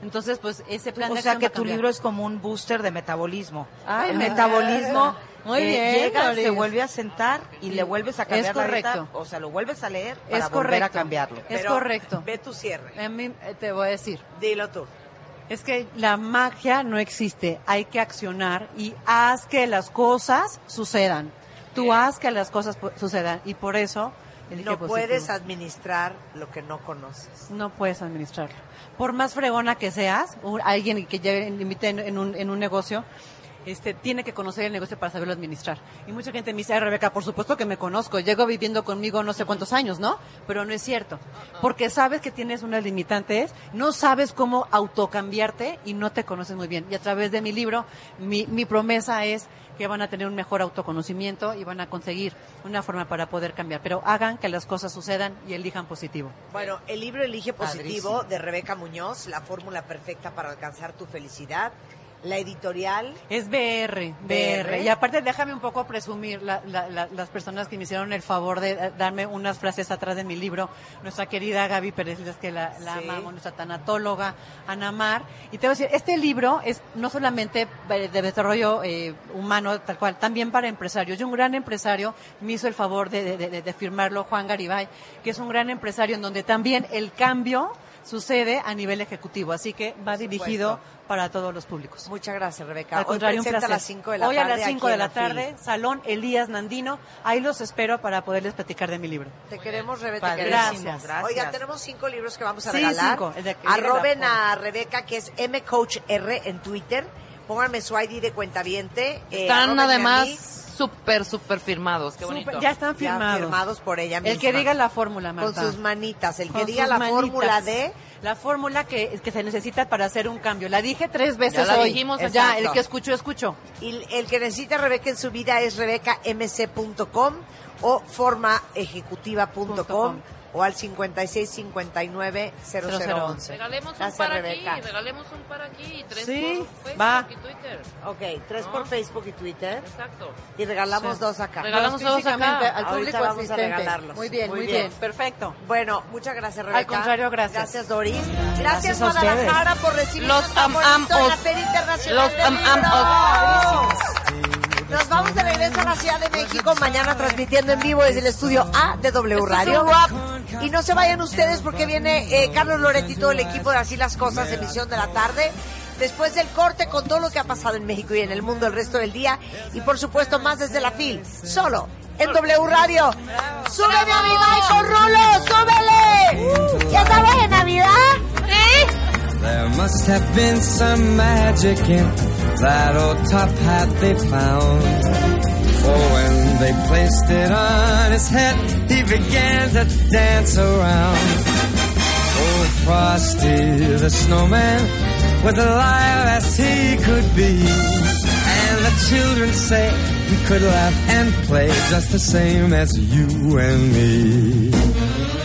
Entonces, pues ese plan O de sea acción que tu libro es como un booster de metabolismo. Ay, el me- metabolismo Muy eh, bien, llega, Doris. se vuelve a sentar y le vuelves a cambiar Es la correcto. dieta, o sea, lo vuelves a leer para Es volver correcto. a cambiarlo. Es correcto. Ve tu cierre. Mí, eh, te voy a decir. Dilo tú. Es que la magia no existe, hay que accionar y haz que las cosas sucedan. Tú haz que las cosas sucedan y por eso No positivo. puedes administrar lo que no conoces. no puedes administrarlo. Por más fregona que seas, alguien que llegue invite en un, en un negocio, este, tiene que conocer el negocio para saberlo administrar. Y mucha gente me dice, "Ay, Rebeca, por supuesto que me conozco, llego viviendo conmigo no sé cuántos años, ¿no? Pero no es cierto. Porque sabes que tienes unas limitantes, no sabes cómo autocambiarte y no te conoces muy bien. Y a través de mi libro, mi, mi promesa es que van a tener un mejor autoconocimiento y van a conseguir una forma para poder cambiar. Pero hagan que las cosas sucedan y elijan positivo. Bueno, el libro Elige Positivo Padrísimo. de Rebeca Muñoz, la fórmula perfecta para alcanzar tu felicidad. La editorial, Es BR, BR. BR. Y aparte, déjame un poco presumir la- la- la- las personas que me hicieron el favor de eh, darme unas frases atrás de mi libro. Nuestra querida Gaby Pérez, es que la, Sí. amamos, nuestra tanatóloga, Ana Mar. Y te voy a decir, este libro es no solamente de de desarrollo eh, humano, tal cual, también para empresarios. Y un gran empresario me hizo el favor de, de- de- de firmarlo, Juan Garibay, que es un gran empresario en donde también el cambio sucede a nivel ejecutivo. Así que va dirigido para todos los públicos. muchas gracias Rebeca. Al Hoy contrario, un presenta placer. a las 5 de la Hoy tarde. a las 5 aquí de la FIL. tarde, Salón Elías Nandino. Ahí los espero para poderles platicar de mi libro. Te queremos, Rebeca. Gracias. gracias. Oiga, tenemos cinco libros que vamos a Sí, regalar. cinco, de Arroben a Rebeca, que es mcoachr en Twitter. Pónganme su ID de cuentaviente. eh, Están a además mí. Súper, súper firmados. Qué Súper- bonito. ya están Ya firmados. firmados por ella misma. El que diga la fórmula, Con Marta. sus manitas. El que Con diga la manitas. fórmula de... La fórmula que, que se necesita para hacer un cambio. La dije tres veces la hoy. dijimos, ya, el que escuchó, escuchó. Y el que necesita Rebeca en su vida es rebecamc.com o formaejecutiva.com com. O al 5659 0011. Regalemos un Gracias, par Rebeca. aquí, regalemos un par aquí y tres Sí, por Facebook va. y Twitter. Ok, tres ¿No? por Facebook y Twitter. Exacto. Y regalamos Sí. dos acá. Regalamos dos acá. al Ahorita público vamos a regalarlos. Muy bien, Muy muy, bien. bien. Perfecto. Bueno, muchas gracias, Rebeca. Al contrario, gracias. Gracias, Doris. Gracias, Gracias a Guadalajara, por recibirnos Los am- bonito en la am- Feria Internacional Los am- am-. Nos vamos de regreso a la Ciudad de México mañana transmitiendo en vivo desde el estudio A de W Radio. Y no se vayan ustedes porque viene eh, Carlos todo el equipo de Así las Cosas, emisión de la tarde. Después del corte con todo lo que ha pasado en México y en el mundo el resto del día. Y por supuesto más desde la FIL, solo en W Radio. ¡Súbeme a mi Michael Rulo! ¡Súbele! ¿Ya sabes de Navidad? There must have been some magic in that old top hat they found. For when they placed it on his head, he began to dance around. Oh, Frosty the snowman was alive as he could be. And the children say he could laugh and play just the same as you and me.